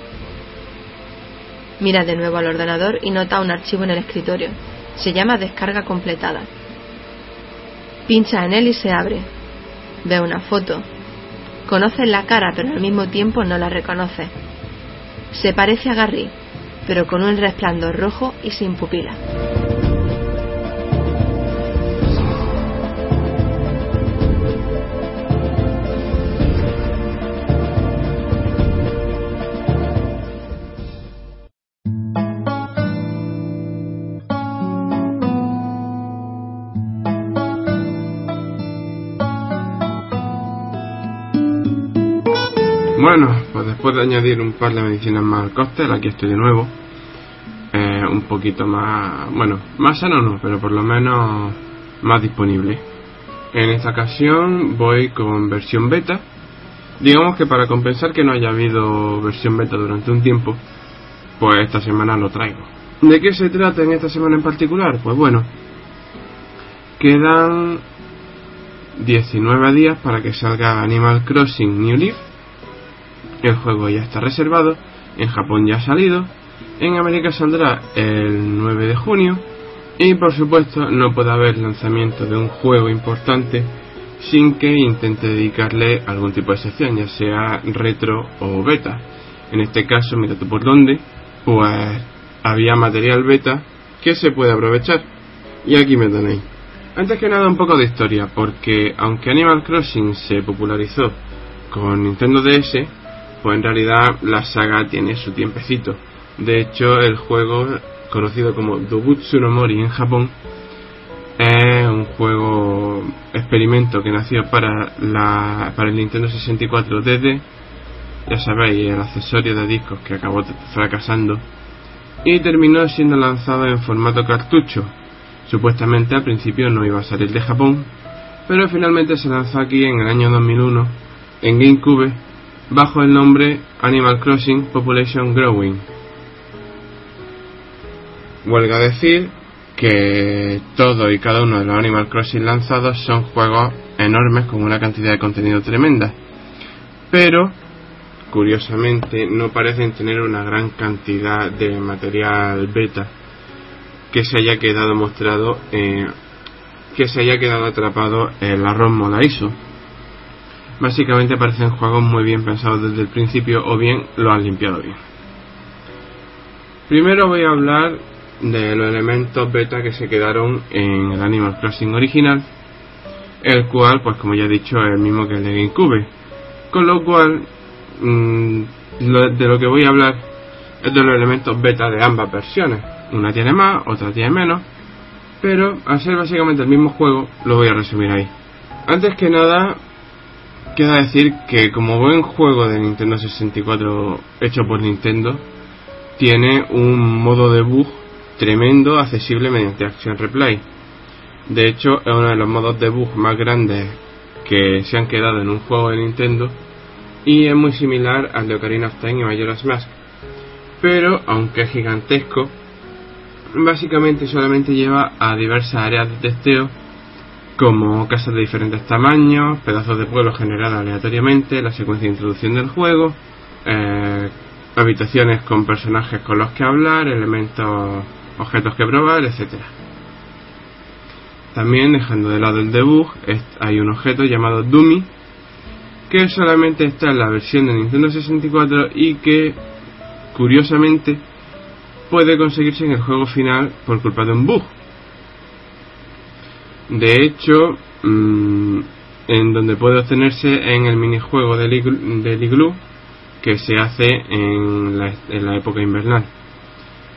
Mira de nuevo al ordenador y nota un archivo en el escritorio. Se llama descarga completada. Pincha en él y se abre. Ve una foto, Conoce la cara, pero al mismo tiempo no la reconoce. Se parece a Gary, pero con un resplandor rojo y sin pupila. Bueno, pues después de añadir un par de medicinas más al cóctel, aquí estoy de nuevo. Eh, un poquito más, bueno, más sano no, pero por lo menos más disponible. En esta ocasión voy con versión beta. Digamos que para compensar que no haya habido versión beta durante un tiempo, pues esta semana lo traigo. ¿De qué se trata en esta semana en particular? Pues bueno, quedan 19 días para que salga Animal Crossing New Leaf el juego ya está reservado, en Japón ya ha salido, en América saldrá el 9 de junio Y por supuesto no puede haber lanzamiento de un juego importante sin que intente dedicarle algún tipo de sección, ya sea retro o beta. En este caso, mira tú por dónde, pues había material beta que se puede aprovechar. Y aquí me tenéis. Antes que nada un poco de historia, porque aunque Animal Crossing se popularizó con Nintendo DS, pues en realidad la saga tiene su tiempecito. De hecho, el juego, conocido como Dobutsu no Mori en Japón, es un juego experimento que nació para, la, para el Nintendo 64 desde, ya sabéis, el accesorio de discos que acabó fracasando y terminó siendo lanzado en formato cartucho. Supuestamente al principio no iba a salir de Japón, pero finalmente se lanzó aquí en el año 2001 en GameCube bajo el nombre Animal Crossing Population Growing. Huelga decir que todo y cada uno de los Animal Crossing lanzados son juegos enormes con una cantidad de contenido tremenda. Pero, curiosamente, no parecen tener una gran cantidad de material beta que se haya quedado mostrado, eh, que se haya quedado atrapado en la ROM Molaiso. Básicamente parecen juegos muy bien pensados desde el principio o bien lo han limpiado bien. Primero voy a hablar de los elementos beta que se quedaron en el Animal Crossing original, el cual, pues como ya he dicho, es el mismo que el de GameCube. Con lo cual, mm, de lo que voy a hablar es de los elementos beta de ambas versiones. Una tiene más, otra tiene menos, pero al ser básicamente el mismo juego, lo voy a resumir ahí. Antes que nada, queda decir que como buen juego de Nintendo 64 hecho por Nintendo, tiene un modo de bug tremendo accesible mediante Action Replay. De hecho, es uno de los modos de bug más grandes que se han quedado en un juego de Nintendo y es muy similar al de Ocarina of Time y Majora's Mask. Pero, aunque es gigantesco, básicamente solamente lleva a diversas áreas de testeo como casas de diferentes tamaños, pedazos de pueblo generados aleatoriamente, la secuencia de introducción del juego, eh, habitaciones con personajes con los que hablar, elementos objetos que probar, etcétera. También, dejando de lado el debug, hay un objeto llamado Dummy, que solamente está en la versión de Nintendo 64 y que, curiosamente, puede conseguirse en el juego final por culpa de un bug. De hecho, mm, en donde puede obtenerse en el minijuego del Igloo que se hace en la época invernal.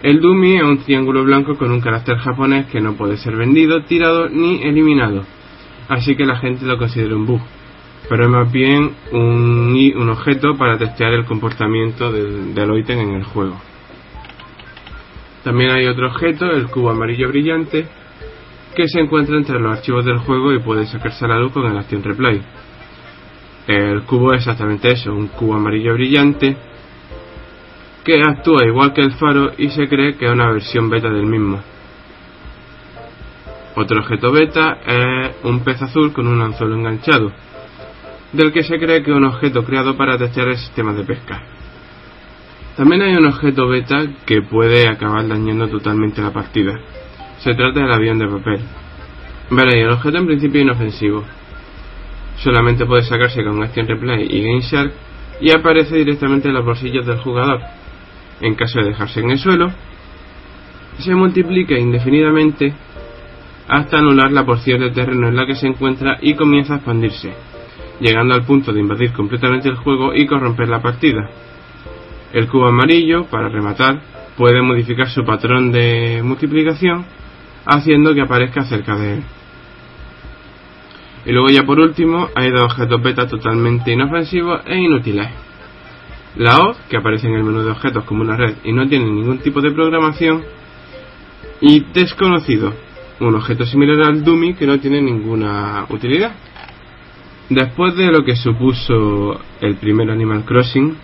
El dummy es un triángulo blanco con un carácter japonés que no puede ser vendido, tirado ni eliminado, así que la gente lo considera un bug, pero es más bien un, un objeto para testear el comportamiento del, del ítem en el juego. También hay otro objeto, el cubo amarillo brillante, que se encuentra entre los archivos del juego y puede sacarse a la luz con el Action Replay. El cubo es exactamente eso, un cubo amarillo brillante que actúa igual que el faro y se cree que es una versión beta del mismo. Otro objeto beta es un pez azul con un anzuelo enganchado, del que se cree que es un objeto creado para testear el sistema de pesca. También hay un objeto beta que puede acabar dañando totalmente la partida. Se trata del avión de papel. Veréis, el objeto en principio inofensivo. Solamente puede sacarse con Action Replay y Game Shark y aparece directamente en los bolsillos del jugador, en caso de dejarse en el suelo, se multiplica indefinidamente hasta anular la porción de terreno en la que se encuentra y comienza a expandirse, llegando al punto de invadir completamente el juego y corromper la partida. El cubo amarillo, para rematar, puede modificar su patrón de multiplicación haciendo que aparezca cerca de él. Y luego ya por último hay dos objetos beta totalmente inofensivos e inútiles. La hoz, que aparece en el menú de objetos como una red y no tiene ningún tipo de programación. Y desconocido, un objeto similar al Dummy que no tiene ninguna utilidad. Después de lo que supuso el primer Animal Crossing,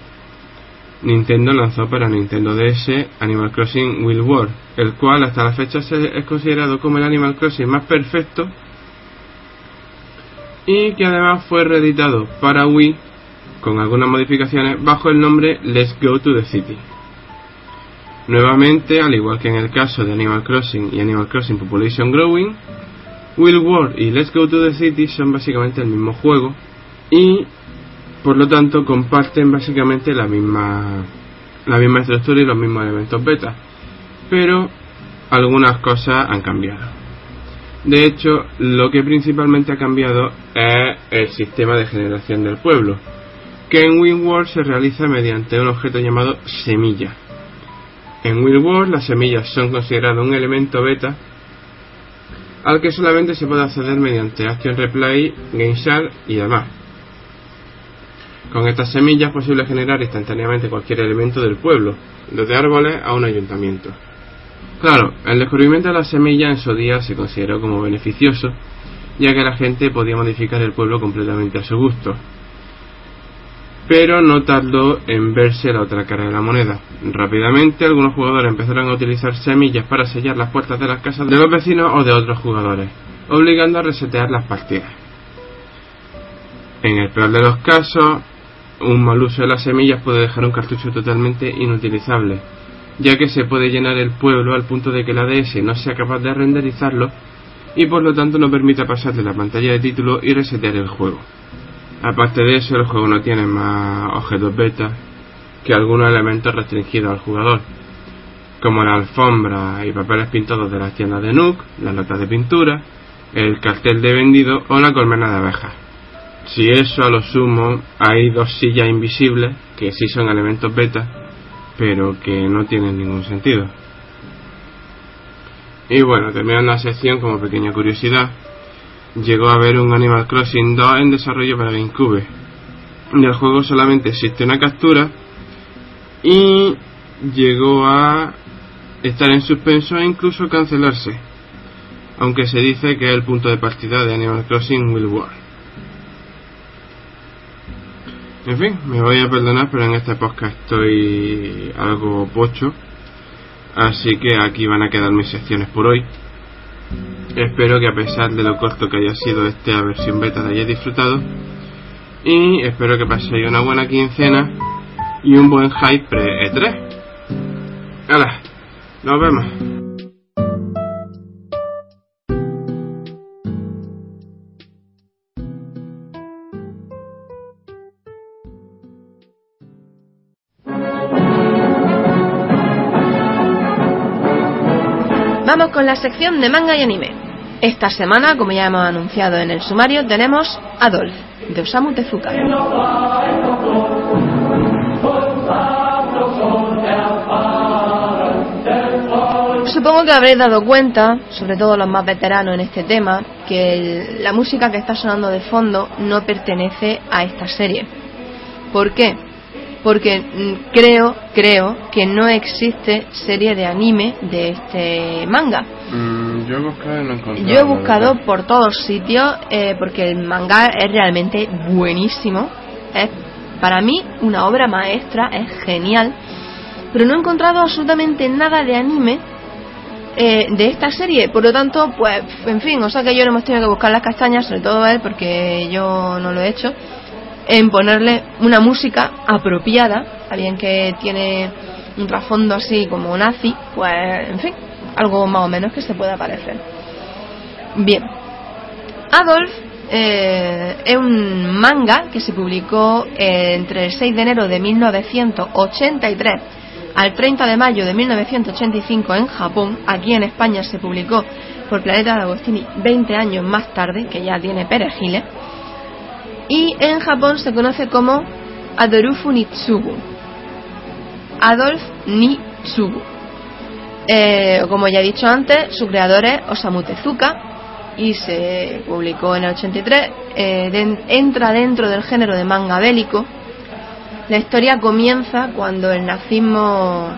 Nintendo lanzó para Nintendo DS Animal Crossing Wild World, el cual hasta la fecha es considerado como el Animal Crossing más perfecto y que además fue reeditado para Wii con algunas modificaciones bajo el nombre Let's Go to the City. Nuevamente, al igual que en el caso de Animal Crossing y Animal Crossing Population Growing, Will World y Let's Go to the City son básicamente el mismo juego y por lo tanto comparten básicamente la misma la misma estructura y los mismos elementos beta. Pero algunas cosas han cambiado. De hecho lo que principalmente ha cambiado es el sistema de generación del pueblo que en WinWorld se realiza mediante un objeto llamado semilla. En WinWorld las semillas son consideradas un elemento beta al que solamente se puede acceder mediante Action Replay, GameShare y demás con estas semillas es posible generar instantáneamente cualquier elemento del pueblo, desde árboles a un ayuntamiento. Claro, el descubrimiento de las semillas en su día se consideró como beneficioso, ya que la gente podía modificar el pueblo completamente a su gusto. Pero no tardó en verse la otra cara de la moneda. Rápidamente algunos jugadores empezaron a utilizar semillas para sellar las puertas de las casas de los vecinos o de otros jugadores, obligando a resetear las partidas. En el peor de los casos, un mal uso de las semillas puede dejar un cartucho totalmente inutilizable, ya que se puede llenar el pueblo al punto de que la DS no sea capaz de renderizarlo y por lo tanto no permita pasar de la pantalla de título y resetear el juego. Aparte de eso, el juego no tiene más objetos beta que algunos elementos restringidos al jugador, como la alfombra y papeles pintados de las tiendas de Nook, las notas de pintura, el cartel de vendido o la colmena de abejas. Si eso a lo sumo, hay dos sillas invisibles que sí son elementos beta, pero que no tienen ningún sentido. Y bueno, terminando la sección como pequeña curiosidad, llegó a haber un Animal Crossing 2 en desarrollo para GameCube. el juego solamente existe una captura y llegó a estar en suspenso e incluso cancelarse, aunque se dice que es el punto de partida de Animal Crossing Will War. En fin, me voy a perdonar, pero en este podcast estoy algo pocho. Así que aquí van a quedar mis secciones por hoy. Espero que a pesar de lo corto que haya sido esta versión beta la hayáis disfrutado. Y espero que paséis una buena quincena y un buen hype pre-E3. ¡Hala! Nos vemos. Sección de manga y anime. Esta semana, como ya hemos anunciado en el sumario, tenemos Adolf, de Osamu Tezuka. Supongo que habréis dado cuenta, sobre todo los más veteranos en este tema, que la música que está sonando de fondo no pertenece a esta serie. ¿Por qué? porque mm, creo, creo que no existe serie de anime de este manga. Mm, yo he buscado y no encontrado. Yo he buscado por todos sitios eh, porque el manga es realmente buenísimo. Es para mí una obra maestra, es genial. Pero no he encontrado absolutamente nada de anime eh, de esta serie. Por lo tanto, pues, en fin, o sea que yo no hemos tenido que buscar las castañas, sobre todo él, porque yo no lo he hecho en ponerle una música apropiada, alguien que tiene un trasfondo así como nazi, pues en fin, algo más o menos que se pueda parecer. Bien, Adolf eh, es un manga que se publicó entre el 6 de enero de 1983 al 30 de mayo de 1985 en Japón. Aquí en España se publicó por Planeta de Agostini 20 años más tarde, que ya tiene perejiles y en Japón se conoce como Adorufu Nitsugu. Adolf Nitsugu. Eh, como ya he dicho antes, su creador es Osamu Tezuka y se publicó en el 83. Eh, entra dentro del género de manga bélico. La historia comienza cuando el nazismo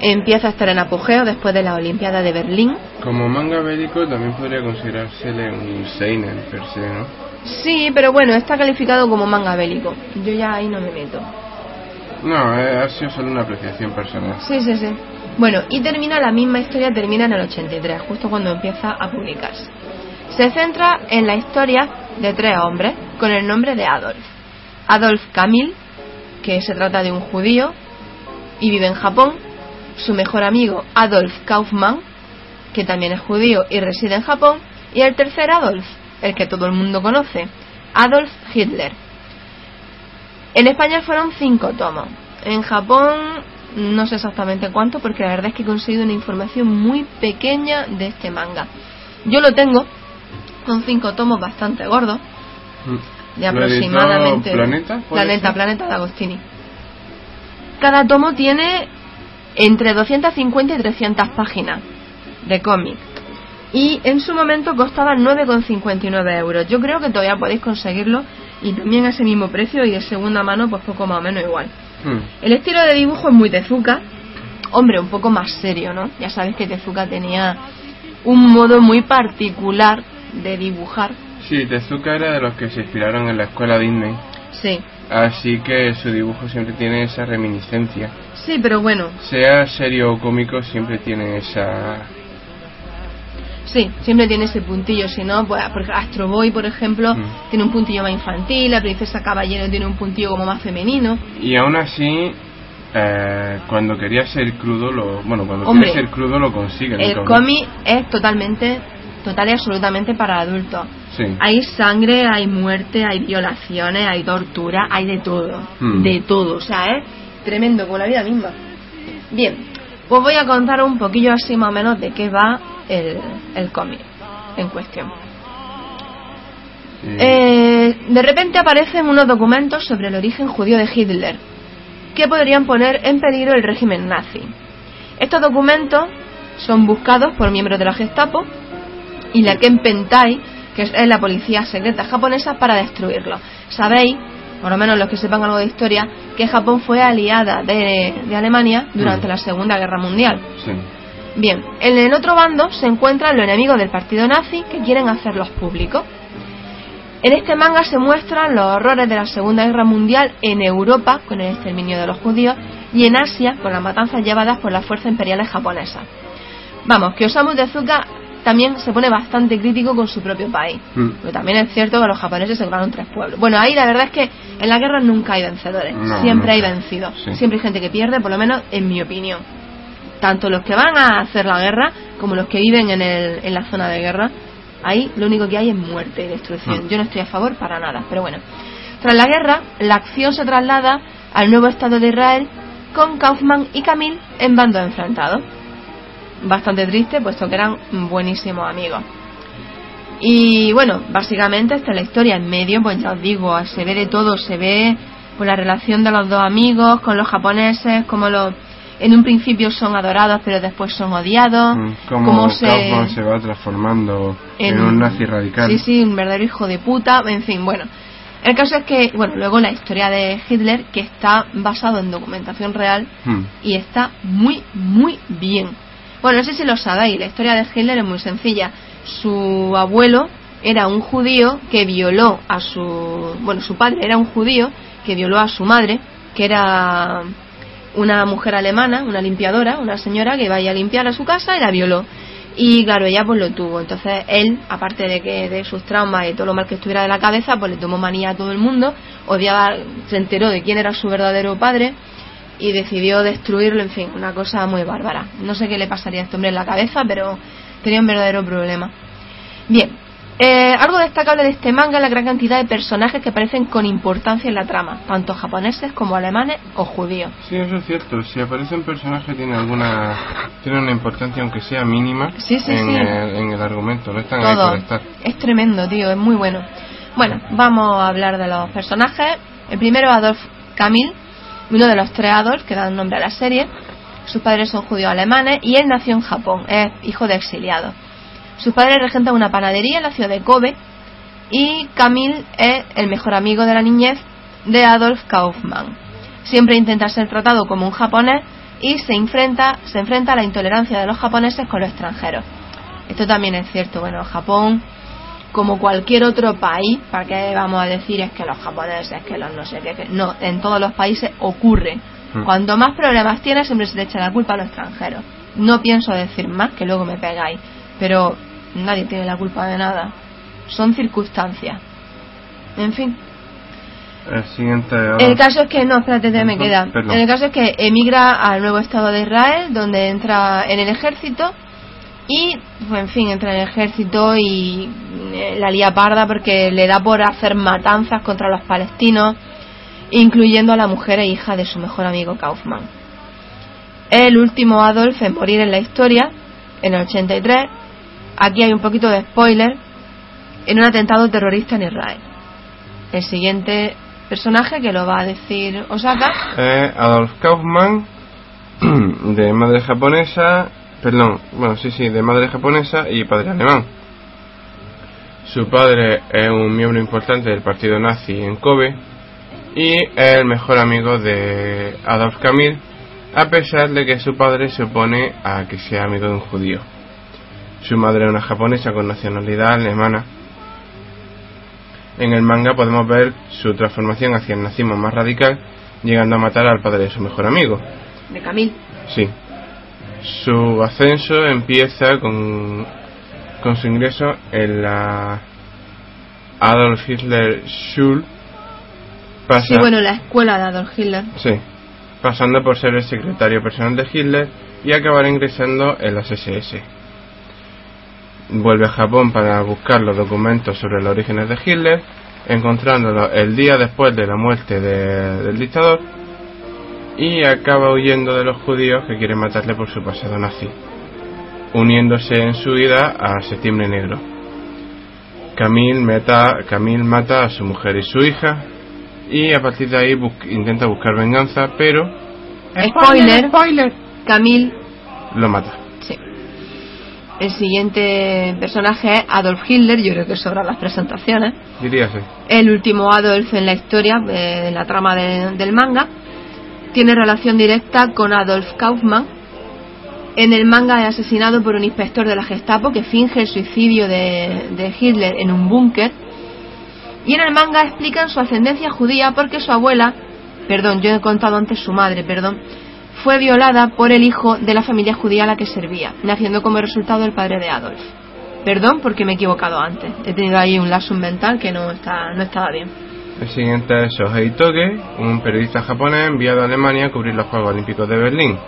empieza a estar en apogeo después de la Olimpiada de Berlín. Como manga bélico también podría considerarse un seinen per se, ¿no? Sí, pero bueno, está calificado como manga bélico. Yo ya ahí no me meto. No, eh, ha sido solo una apreciación personal. Sí, sí, sí. Bueno, y termina la misma historia, termina en el 83, justo cuando empieza a publicarse. Se centra en la historia de tres hombres con el nombre de Adolf. Adolf Kamil, que se trata de un judío y vive en Japón. su mejor amigo Adolf Kaufmann, que también es judío y reside en Japón, y el tercer Adolf, el que todo el mundo conoce, Adolf Hitler. En España fueron cinco tomos. En Japón no sé exactamente cuánto, porque la verdad es que he conseguido una información muy pequeña de este manga. Yo lo tengo, son cinco tomos bastante gordos, de ¿Lo aproximadamente... Planeta? ¿Puede Planeta, ser? Planeta de Agostini. Cada tomo tiene entre 250 y 300 páginas de cómic. Y en su momento costaba 9,59 euros. Yo creo que todavía podéis conseguirlo y también a ese mismo precio y de segunda mano pues poco más o menos igual. Hmm. El estilo de dibujo es muy Tezuka, hombre, un poco más serio, ¿no? Ya sabes que Tezuka tenía un modo muy particular de dibujar. Sí, Tezuka era de los que se inspiraron en la escuela Disney. Sí, Así que su dibujo siempre tiene esa reminiscencia. sí, pero bueno, Sea serio o cómico, siempre tiene esa. Sí, siempre tiene ese puntillo, si no, pues Astro Boy, por ejemplo, Mm. tiene un puntillo más infantil, la Princesa Caballero tiene un puntillo como más femenino. Y aún así, eh, cuando quería ser crudo, lo. Bueno, cuando Hombre, quiere ser crudo, lo consigue. El cómic. es totalmente, total y absolutamente para adultos. Sí. Hay sangre, hay muerte, hay violaciones, hay tortura, hay de todo. Hmm. De todo, o sea, es tremendo, como la vida misma. Bien, pues voy a contar un poquillo así más o menos de qué va el, el cómic en cuestión. Sí. Eh, de repente aparecen unos documentos sobre el origen judío de Hitler que podrían poner en peligro el régimen nazi. Estos documentos son buscados por miembros de la Gestapo y la Kempentai, que es la policía secreta japonesa, para destruirlo. Sabéis, por lo menos los que sepan algo de historia, que Japón fue aliada de, de Alemania durante Mm. la Segunda Guerra Mundial. Sí. Bien, en el otro bando se encuentran los enemigos del partido nazi que quieren hacerlos públicos. En este manga se muestran los horrores de la Segunda Guerra Mundial en Europa con el exterminio de los judíos y en Asia con las matanzas llevadas por las fuerzas imperiales japonesas. Vamos, que Osamu Tezuka también se pone bastante crítico con su propio país. Mm. Pero también es cierto que los japoneses se crearon tres pueblos. Bueno, ahí la verdad es que en la guerra nunca hay vencedores, No, siempre hay vencidos, Sí. siempre hay gente que pierde, por lo menos en mi opinión tanto los que van a hacer la guerra como los que viven en, el, en la zona de guerra, ahí lo único que hay es muerte y destrucción. Mm. Yo no estoy a favor para nada, pero bueno. Tras la guerra, la acción se traslada al nuevo Estado de Israel con Kaufman y Camille en bandos enfrentados. Bastante triste, puesto que eran buenísimos amigos. Y bueno, básicamente esta es la historia. En medio, pues ya os digo, se ve de todo, se ve pues, la relación de los dos amigos con los japoneses, como los en un principio son adorados pero después son odiados, Mm, Cómo cómo se, se va transformando en, en- un nazi radical. Sí, sí, un verdadero hijo de puta, en fin, bueno. El caso es que, bueno, luego la historia de Hitler, que está basado en documentación real Mm. y está muy, muy bien. Bueno, no sé si lo sabéis, la historia de Hitler es muy sencilla. Su abuelo era un judío que violó a su... Bueno, su padre era un judío que violó a su madre, que era una mujer alemana, una limpiadora, una señora que iba a ir a limpiar a su casa y la violó. Y claro, ella pues lo tuvo. Entonces él, aparte de que de sus traumas y todo lo mal que estuviera de la cabeza, pues le tomó manía a todo el mundo, odiaba, se enteró de quién era su verdadero padre y decidió destruirlo, en fin, una cosa muy bárbara. No sé qué le pasaría a este hombre en la cabeza, pero tenía un verdadero problema. Bien, eh, algo destacable de este manga es la gran cantidad de personajes que aparecen con importancia en la trama, tanto japoneses como alemanes o judíos. Sí, eso es cierto. Si aparece un personaje tiene alguna tiene una importancia aunque sea mínima Sí, sí, en, sí. El, en el argumento. No están ahí Todo. por estar. Es tremendo, tío, es muy bueno. Bueno, vamos a hablar de los personajes. El primero es Adolf Camil, uno de los tres Adolf que dan nombre a la serie. Sus padres son judíos alemanes y él nació en Japón, es hijo de exiliados. Sus padres regentan una panadería en la ciudad de Kobe y Camil es el mejor amigo de la niñez de Adolf Kaufmann. Siempre intenta ser tratado como un japonés y se enfrenta, se enfrenta a la intolerancia de los japoneses con los extranjeros. Esto también es cierto. Bueno, Japón, como cualquier otro país, ¿para qué vamos a decir es que los japoneses, que los no sé qué? que- no, en todos los países ocurre. Mm. Cuanto más problemas tienes, siempre se le echa la culpa a los extranjeros. No pienso decir más, que luego me pegáis. Pero nadie tiene la culpa de nada. Son circunstancias. En fin. El siguiente. El caso es que, no, espérate, te me queda. perdón. El caso es que emigra al nuevo Estado de Israel, donde entra en el ejército y, pues, en fin, entra en el ejército y eh, la lía parda porque le da por hacer matanzas contra los palestinos, incluyendo a la mujer e hija de su mejor amigo Kaufman. El último Adolf en morir en la historia, en el 83, aquí hay un poquito de spoiler, en un atentado terrorista en Israel. El siguiente personaje que lo va a decir Osaka. Eh, Adolf Kaufmann, de madre japonesa, perdón, bueno, sí, sí, de madre japonesa y padre alemán. Su padre es un miembro importante del partido nazi en Kobe y es el mejor amigo de Adolf Kamil, a pesar de que su padre se opone a que sea amigo de un judío. Su madre es una japonesa con nacionalidad alemana. En el manga podemos ver su transformación hacia el nazismo más radical, llegando a matar al padre de su mejor amigo. De Camille. Sí. Su ascenso empieza con, con su ingreso en la Adolf Hitler Schule. Pasa, Sí, bueno, la escuela de Adolf Hitler. sí, pasando por ser el secretario personal de Hitler y acabar ingresando en las SS. Vuelve a Japón para buscar los documentos sobre los orígenes de Hitler, encontrándolos el día después de la muerte de- del dictador y acaba huyendo de los judíos que quieren matarle por su pasado nazi, uniéndose en su huida a Septiembre Negro. Camille mata, Camille mata a su mujer y su hija y a partir de ahí bus- intenta buscar venganza, pero Spoiler. Camille. lo mata. Sí. El siguiente personaje es Adolf Hitler. Yo creo que sobran las presentaciones. Diríase. El último Adolf en la historia, eh, en la trama de- del manga. Tiene relación directa con Adolf Kaufmann. En el manga es asesinado por un inspector de la Gestapo que finge el suicidio de, de Hitler en un búnker. Y en el manga explican su ascendencia judía porque su abuela, perdón, yo he contado antes su madre, perdón, fue violada por el hijo de la familia judía a la que servía, naciendo como resultado el padre de Adolf. Perdón porque me he equivocado antes. He tenido ahí un lapsus mental que no, está, no estaba bien. El siguiente es Shohei Toge, un periodista japonés enviado a Alemania a cubrir los Juegos Olímpicos de Berlín.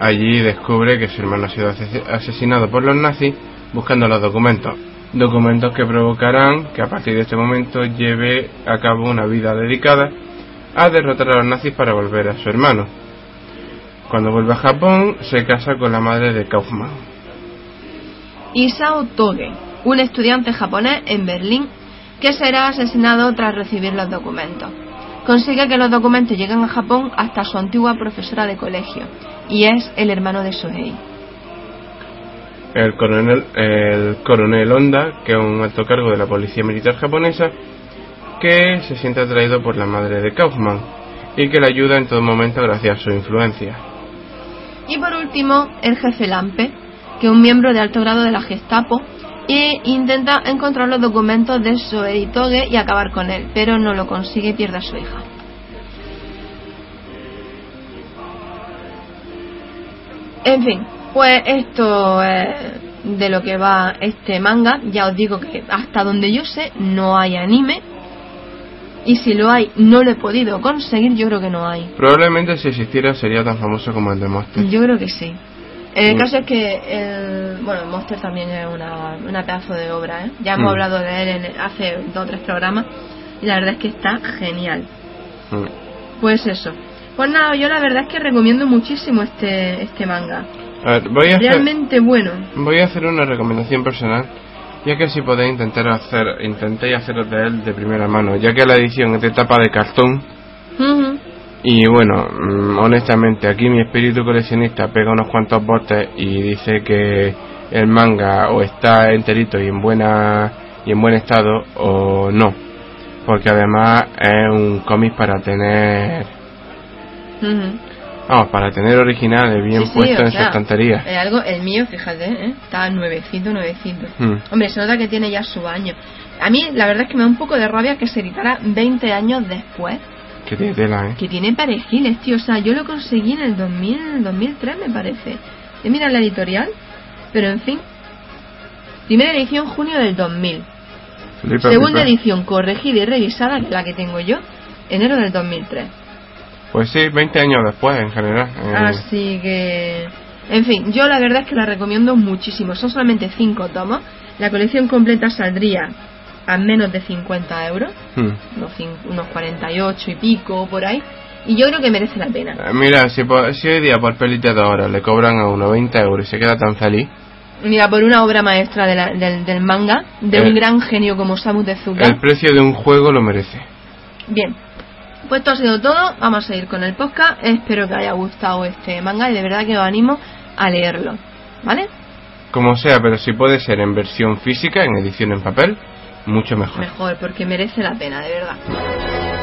Allí descubre que su hermano ha sido ase- asesinado por los nazis buscando los documentos. Documentos que provocarán que a partir de este momento lleve a cabo una vida dedicada a derrotar a los nazis para volver a su hermano. Cuando vuelve a Japón, se casa con la madre de Kaufmann. Isao Toge, un estudiante japonés en Berlín que será asesinado tras recibir los documentos. Consigue que los documentos lleguen a Japón hasta su antigua profesora de colegio y es el hermano de Suhei. El coronel, el coronel Honda, que es un alto cargo de la policía militar japonesa, que se siente atraído por la madre de Kaufman y que le ayuda en todo momento gracias a su influencia. Y por último, el jefe Lampe, que es un miembro de alto grado de la Gestapo e intenta encontrar los documentos de Suhei Toge y acabar con él, pero no lo consigue y pierde a su hija. En fin, pues esto es de lo que va este manga. Ya os digo que hasta donde yo sé no hay anime. Y si lo hay, no lo he podido conseguir, yo creo que no hay. Probablemente si existiera sería tan famoso como el de Monster. Yo creo que sí. El Mm. caso es que el, bueno, Monster también es una, una pedazo de obra, ¿eh? Ya hemos Mm. hablado de él en- hace dos o tres programas y la verdad es que está genial. Mm. Pues eso. Pues nada, yo la verdad es que recomiendo muchísimo este, este manga. A ver, voy a, hacer, Realmente bueno. voy a hacer una recomendación personal, ya que si podéis intentar hacer, intentéis haceros de él de primera mano, ya que la edición es de tapa de cartón. Y bueno, mm, honestamente, aquí mi espíritu coleccionista pega unos cuantos botes y dice que el manga o está enterito y en buena y en buen estado o no, porque además es un cómic para tener. Vamos, para tener originales bien Sí, sí, puesto o en sea, su estantería. eh, algo, el mío, fíjate, ¿eh? está nuevecito, nuevecito. Mm. Hombre, se nota que tiene ya su año. A mí, la verdad es que me da un poco de rabia que se editara 20 años después. Que tiene tela, ¿eh? Que tiene perejiles, tío. O sea, yo lo conseguí en el 2000, 2003, me parece. Y mira la editorial. Pero en fin. Primera edición, junio del 2000. Flipa, Segunda flipa. edición, corregida y revisada, que es la que tengo yo, enero del 2003. Pues sí, 20 años después en general. eh, Así que, en fin, yo la verdad es que la recomiendo muchísimo. Son solamente 5 tomos. La colección completa saldría a menos de 50 euros, hmm. unos, unos 48 y pico por ahí. Y yo creo que merece la pena. Eh, Mira, si, po- si hoy día por pelita de horas le cobran a uno 20 euros y se queda tan feliz, Mira, por una obra maestra de la- del, del manga, de El- un gran genio como Samu Tezuka. el precio de un juego lo merece. Bien, pues esto ha sido todo. Vamos a ir con el podcast. Espero que haya gustado este manga y de verdad que os animo a leerlo. ¿Vale? Como sea, pero si puede ser en versión física, en edición en papel, mucho mejor. Mejor, porque merece la pena, de verdad.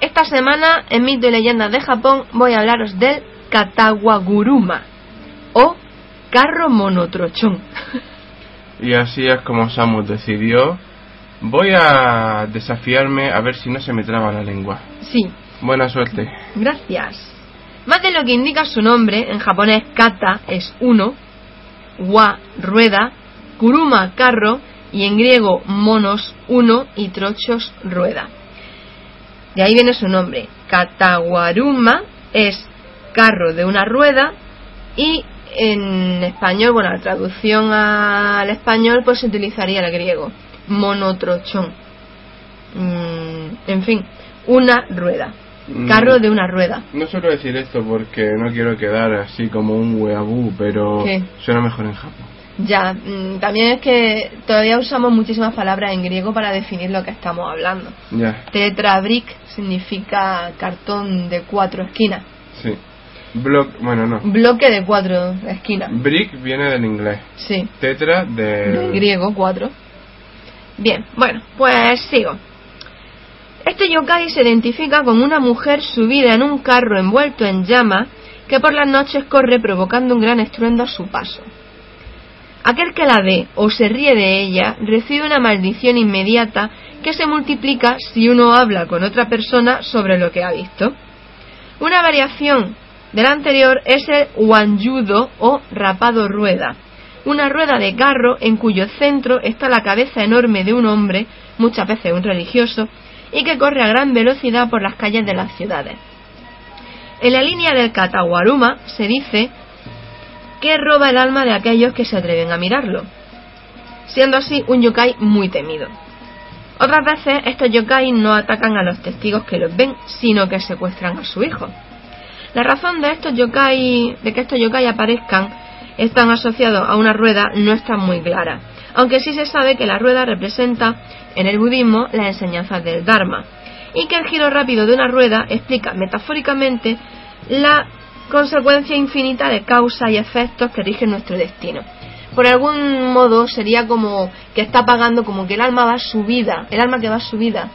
Esta semana, en Mito y Leyendas de Japón, voy a hablaros del Katawaguruma o carro monotrochón. Y así es como Samus decidió. Voy a desafiarme a ver si no se me traba la lengua. Sí, Buena suerte. gracias. Más de lo que indica su nombre, en japonés kata es uno, wa rueda, kuruma carro y en griego monos uno y trochos rueda. De ahí viene su nombre. Katawaruma es carro de una rueda y en español, bueno, la traducción al español pues se utilizaría el griego, monotrochón. Mm, en fin, una rueda. Mm. Carro de una rueda. No suelo decir esto porque no quiero quedar así como un weabú, pero ¿Qué? suena mejor en Japón. Ya, mm, también es que todavía usamos muchísimas palabras en griego para definir lo que estamos hablando. Ya, Tetrabric significa cartón de cuatro esquinas. sí. Block, bueno, no. Bloque de cuatro esquinas. Brick viene del inglés. Sí, Tetra de... del griego cuatro. Bien, bueno, pues sigo. Este yokai se identifica con una mujer subida en un carro envuelto en llamas que por las noches corre provocando un gran estruendo a su paso. Aquel que la ve o se ríe de ella recibe una maldición inmediata que se multiplica si uno habla con otra persona sobre lo que ha visto. Una variación del anterior es el wanjudo o rapado rueda, una rueda de carro en cuyo centro está la cabeza enorme de un hombre, muchas veces un religioso, y que corre a gran velocidad por las calles de las ciudades. En la línea del Katawaruma se dice que roba el alma de aquellos que se atreven a mirarlo, siendo así un yokai muy temido. Otras veces estos yokai no atacan a los testigos que los ven, sino que secuestran a su hijo. La razón de estos yokai, de que estos yokai aparezcan, están asociados a una rueda no está muy clara, aunque sí se sabe que la rueda representa en el budismo las enseñanzas del Dharma, y que el giro rápido de una rueda explica metafóricamente la consecuencia infinita de causas y efectos que rigen nuestro destino. Por algún modo sería como que está pagando, como que el alma va subida, el alma que va subida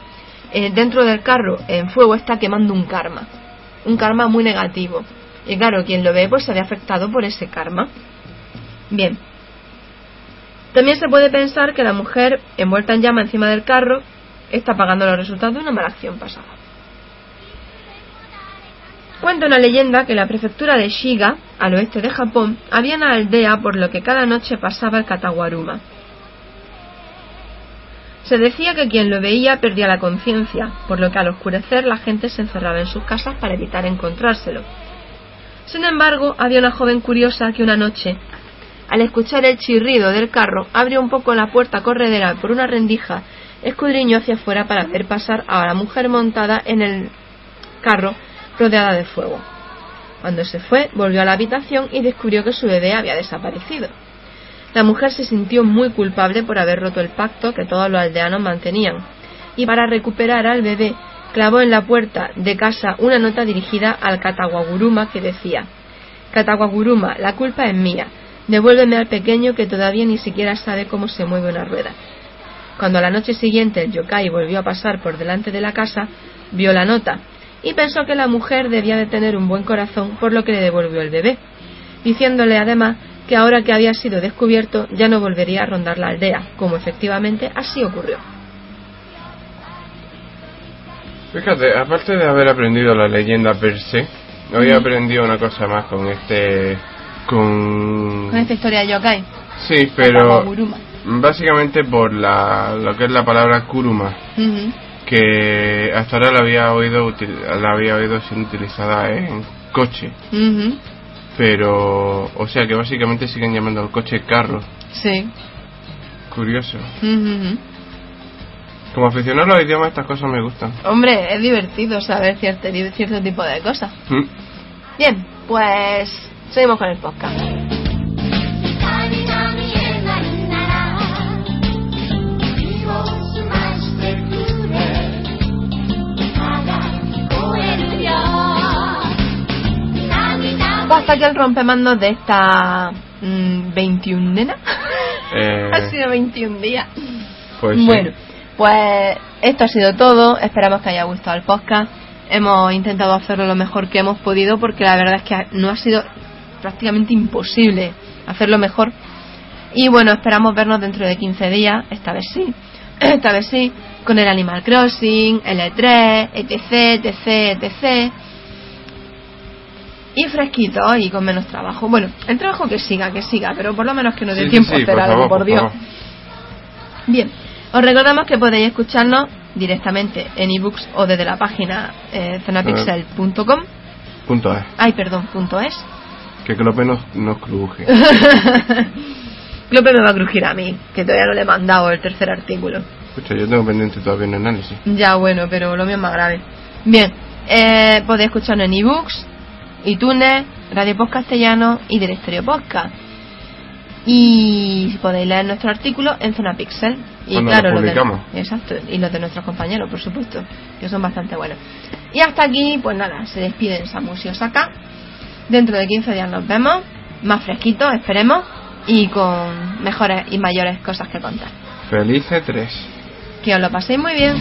eh, dentro del carro en fuego está quemando un karma, un karma muy negativo. Y claro, quien lo ve pues se ve afectado por ese karma. Bien. También se puede pensar que la mujer envuelta en llama encima del carro está pagando los resultados de una mala acción pasada. Cuenta una leyenda que en la prefectura de Shiga, al oeste de Japón, había una aldea por lo que cada noche pasaba el Katawaruma. Se decía que quien lo veía perdía la conciencia, por lo que al oscurecer la gente se encerraba en sus casas para evitar encontrárselo. Sin embargo, había una joven curiosa que una noche, al escuchar el chirrido del carro, abrió un poco la puerta corredera por una rendija, escudriñó hacia afuera para ver pasar a la mujer montada en el carro rodeada de fuego. Cuando se fue, volvió a la habitación y descubrió que su bebé había desaparecido. La mujer se sintió muy culpable por haber roto el pacto que todos los aldeanos mantenían, y para recuperar al bebé clavó en la puerta de casa una nota dirigida al Katawaguruma que decía Katawaguruma, la culpa es mía, devuélveme al pequeño que todavía ni siquiera sabe cómo se mueve una rueda. Cuando a la noche siguiente el yokai volvió a pasar por delante de la casa, vio la nota y pensó que la mujer debía de tener un buen corazón, por lo que le devolvió el bebé, diciéndole además que ahora que había sido descubierto ya no volvería a rondar la aldea, como efectivamente así ocurrió. Fíjate, aparte de haber aprendido la leyenda per se, hoy aprendido una cosa más con este... con... Con esta historia de yokai. Sí, pero básicamente por la, lo que es la palabra kuruma, que hasta ahora la había oído la había oído siendo utilizada en coche, pero o sea que básicamente siguen llamando al coche carro. Sí. Curioso. Como aficionado a los idiomas estas cosas me gustan. Hombre, es divertido saber cierto, cierto tipo de cosas. Mm. Bien, pues Seguimos con el podcast. Pues hasta el rompemandos de esta mmm, 21 nena. Eh. Ha sido 21 días. Pues bueno, pues esto ha sido todo. Esperamos que haya gustado el podcast. Hemos intentado hacerlo lo mejor que hemos podido porque la verdad es que no ha sido prácticamente imposible hacerlo mejor. Y bueno, esperamos vernos dentro de 15 días, esta vez sí, esta vez sí, con el Animal Crossing, el E3, etc, etc, etc. Y fresquito y con menos trabajo. Bueno, el trabajo que siga, que siga, pero por lo menos que nos dé sí, tiempo a hacer por favor, por Dios. Bien, os recordamos que podéis escucharnos directamente en ebooks o desde la página eh, zonapixel.com. Punto es. Ay, perdón, punto es. Que Clope nos, nos cruje. Clope me va a crujir a mí, que todavía no le he mandado el tercer artículo. Escucha, yo tengo pendiente todavía un análisis. Ya, bueno, pero lo mío es más grave. Bien, eh, podéis escucharnos en ebooks, iTunes, Radio Post Castellano y Directorio Podcast. Y podéis leer nuestro artículo en Zona Pixel. Y Cuando claro, lo los de, publicamos. exacto, y los de nuestros compañeros, por supuesto, que son bastante buenos. Y hasta aquí, pues nada, se despiden Samus y Osaka. Dentro de 15 días nos vemos, más fresquitos, esperemos, y con mejores y mayores cosas que contar. Feliz 3 Que os lo paséis muy bien.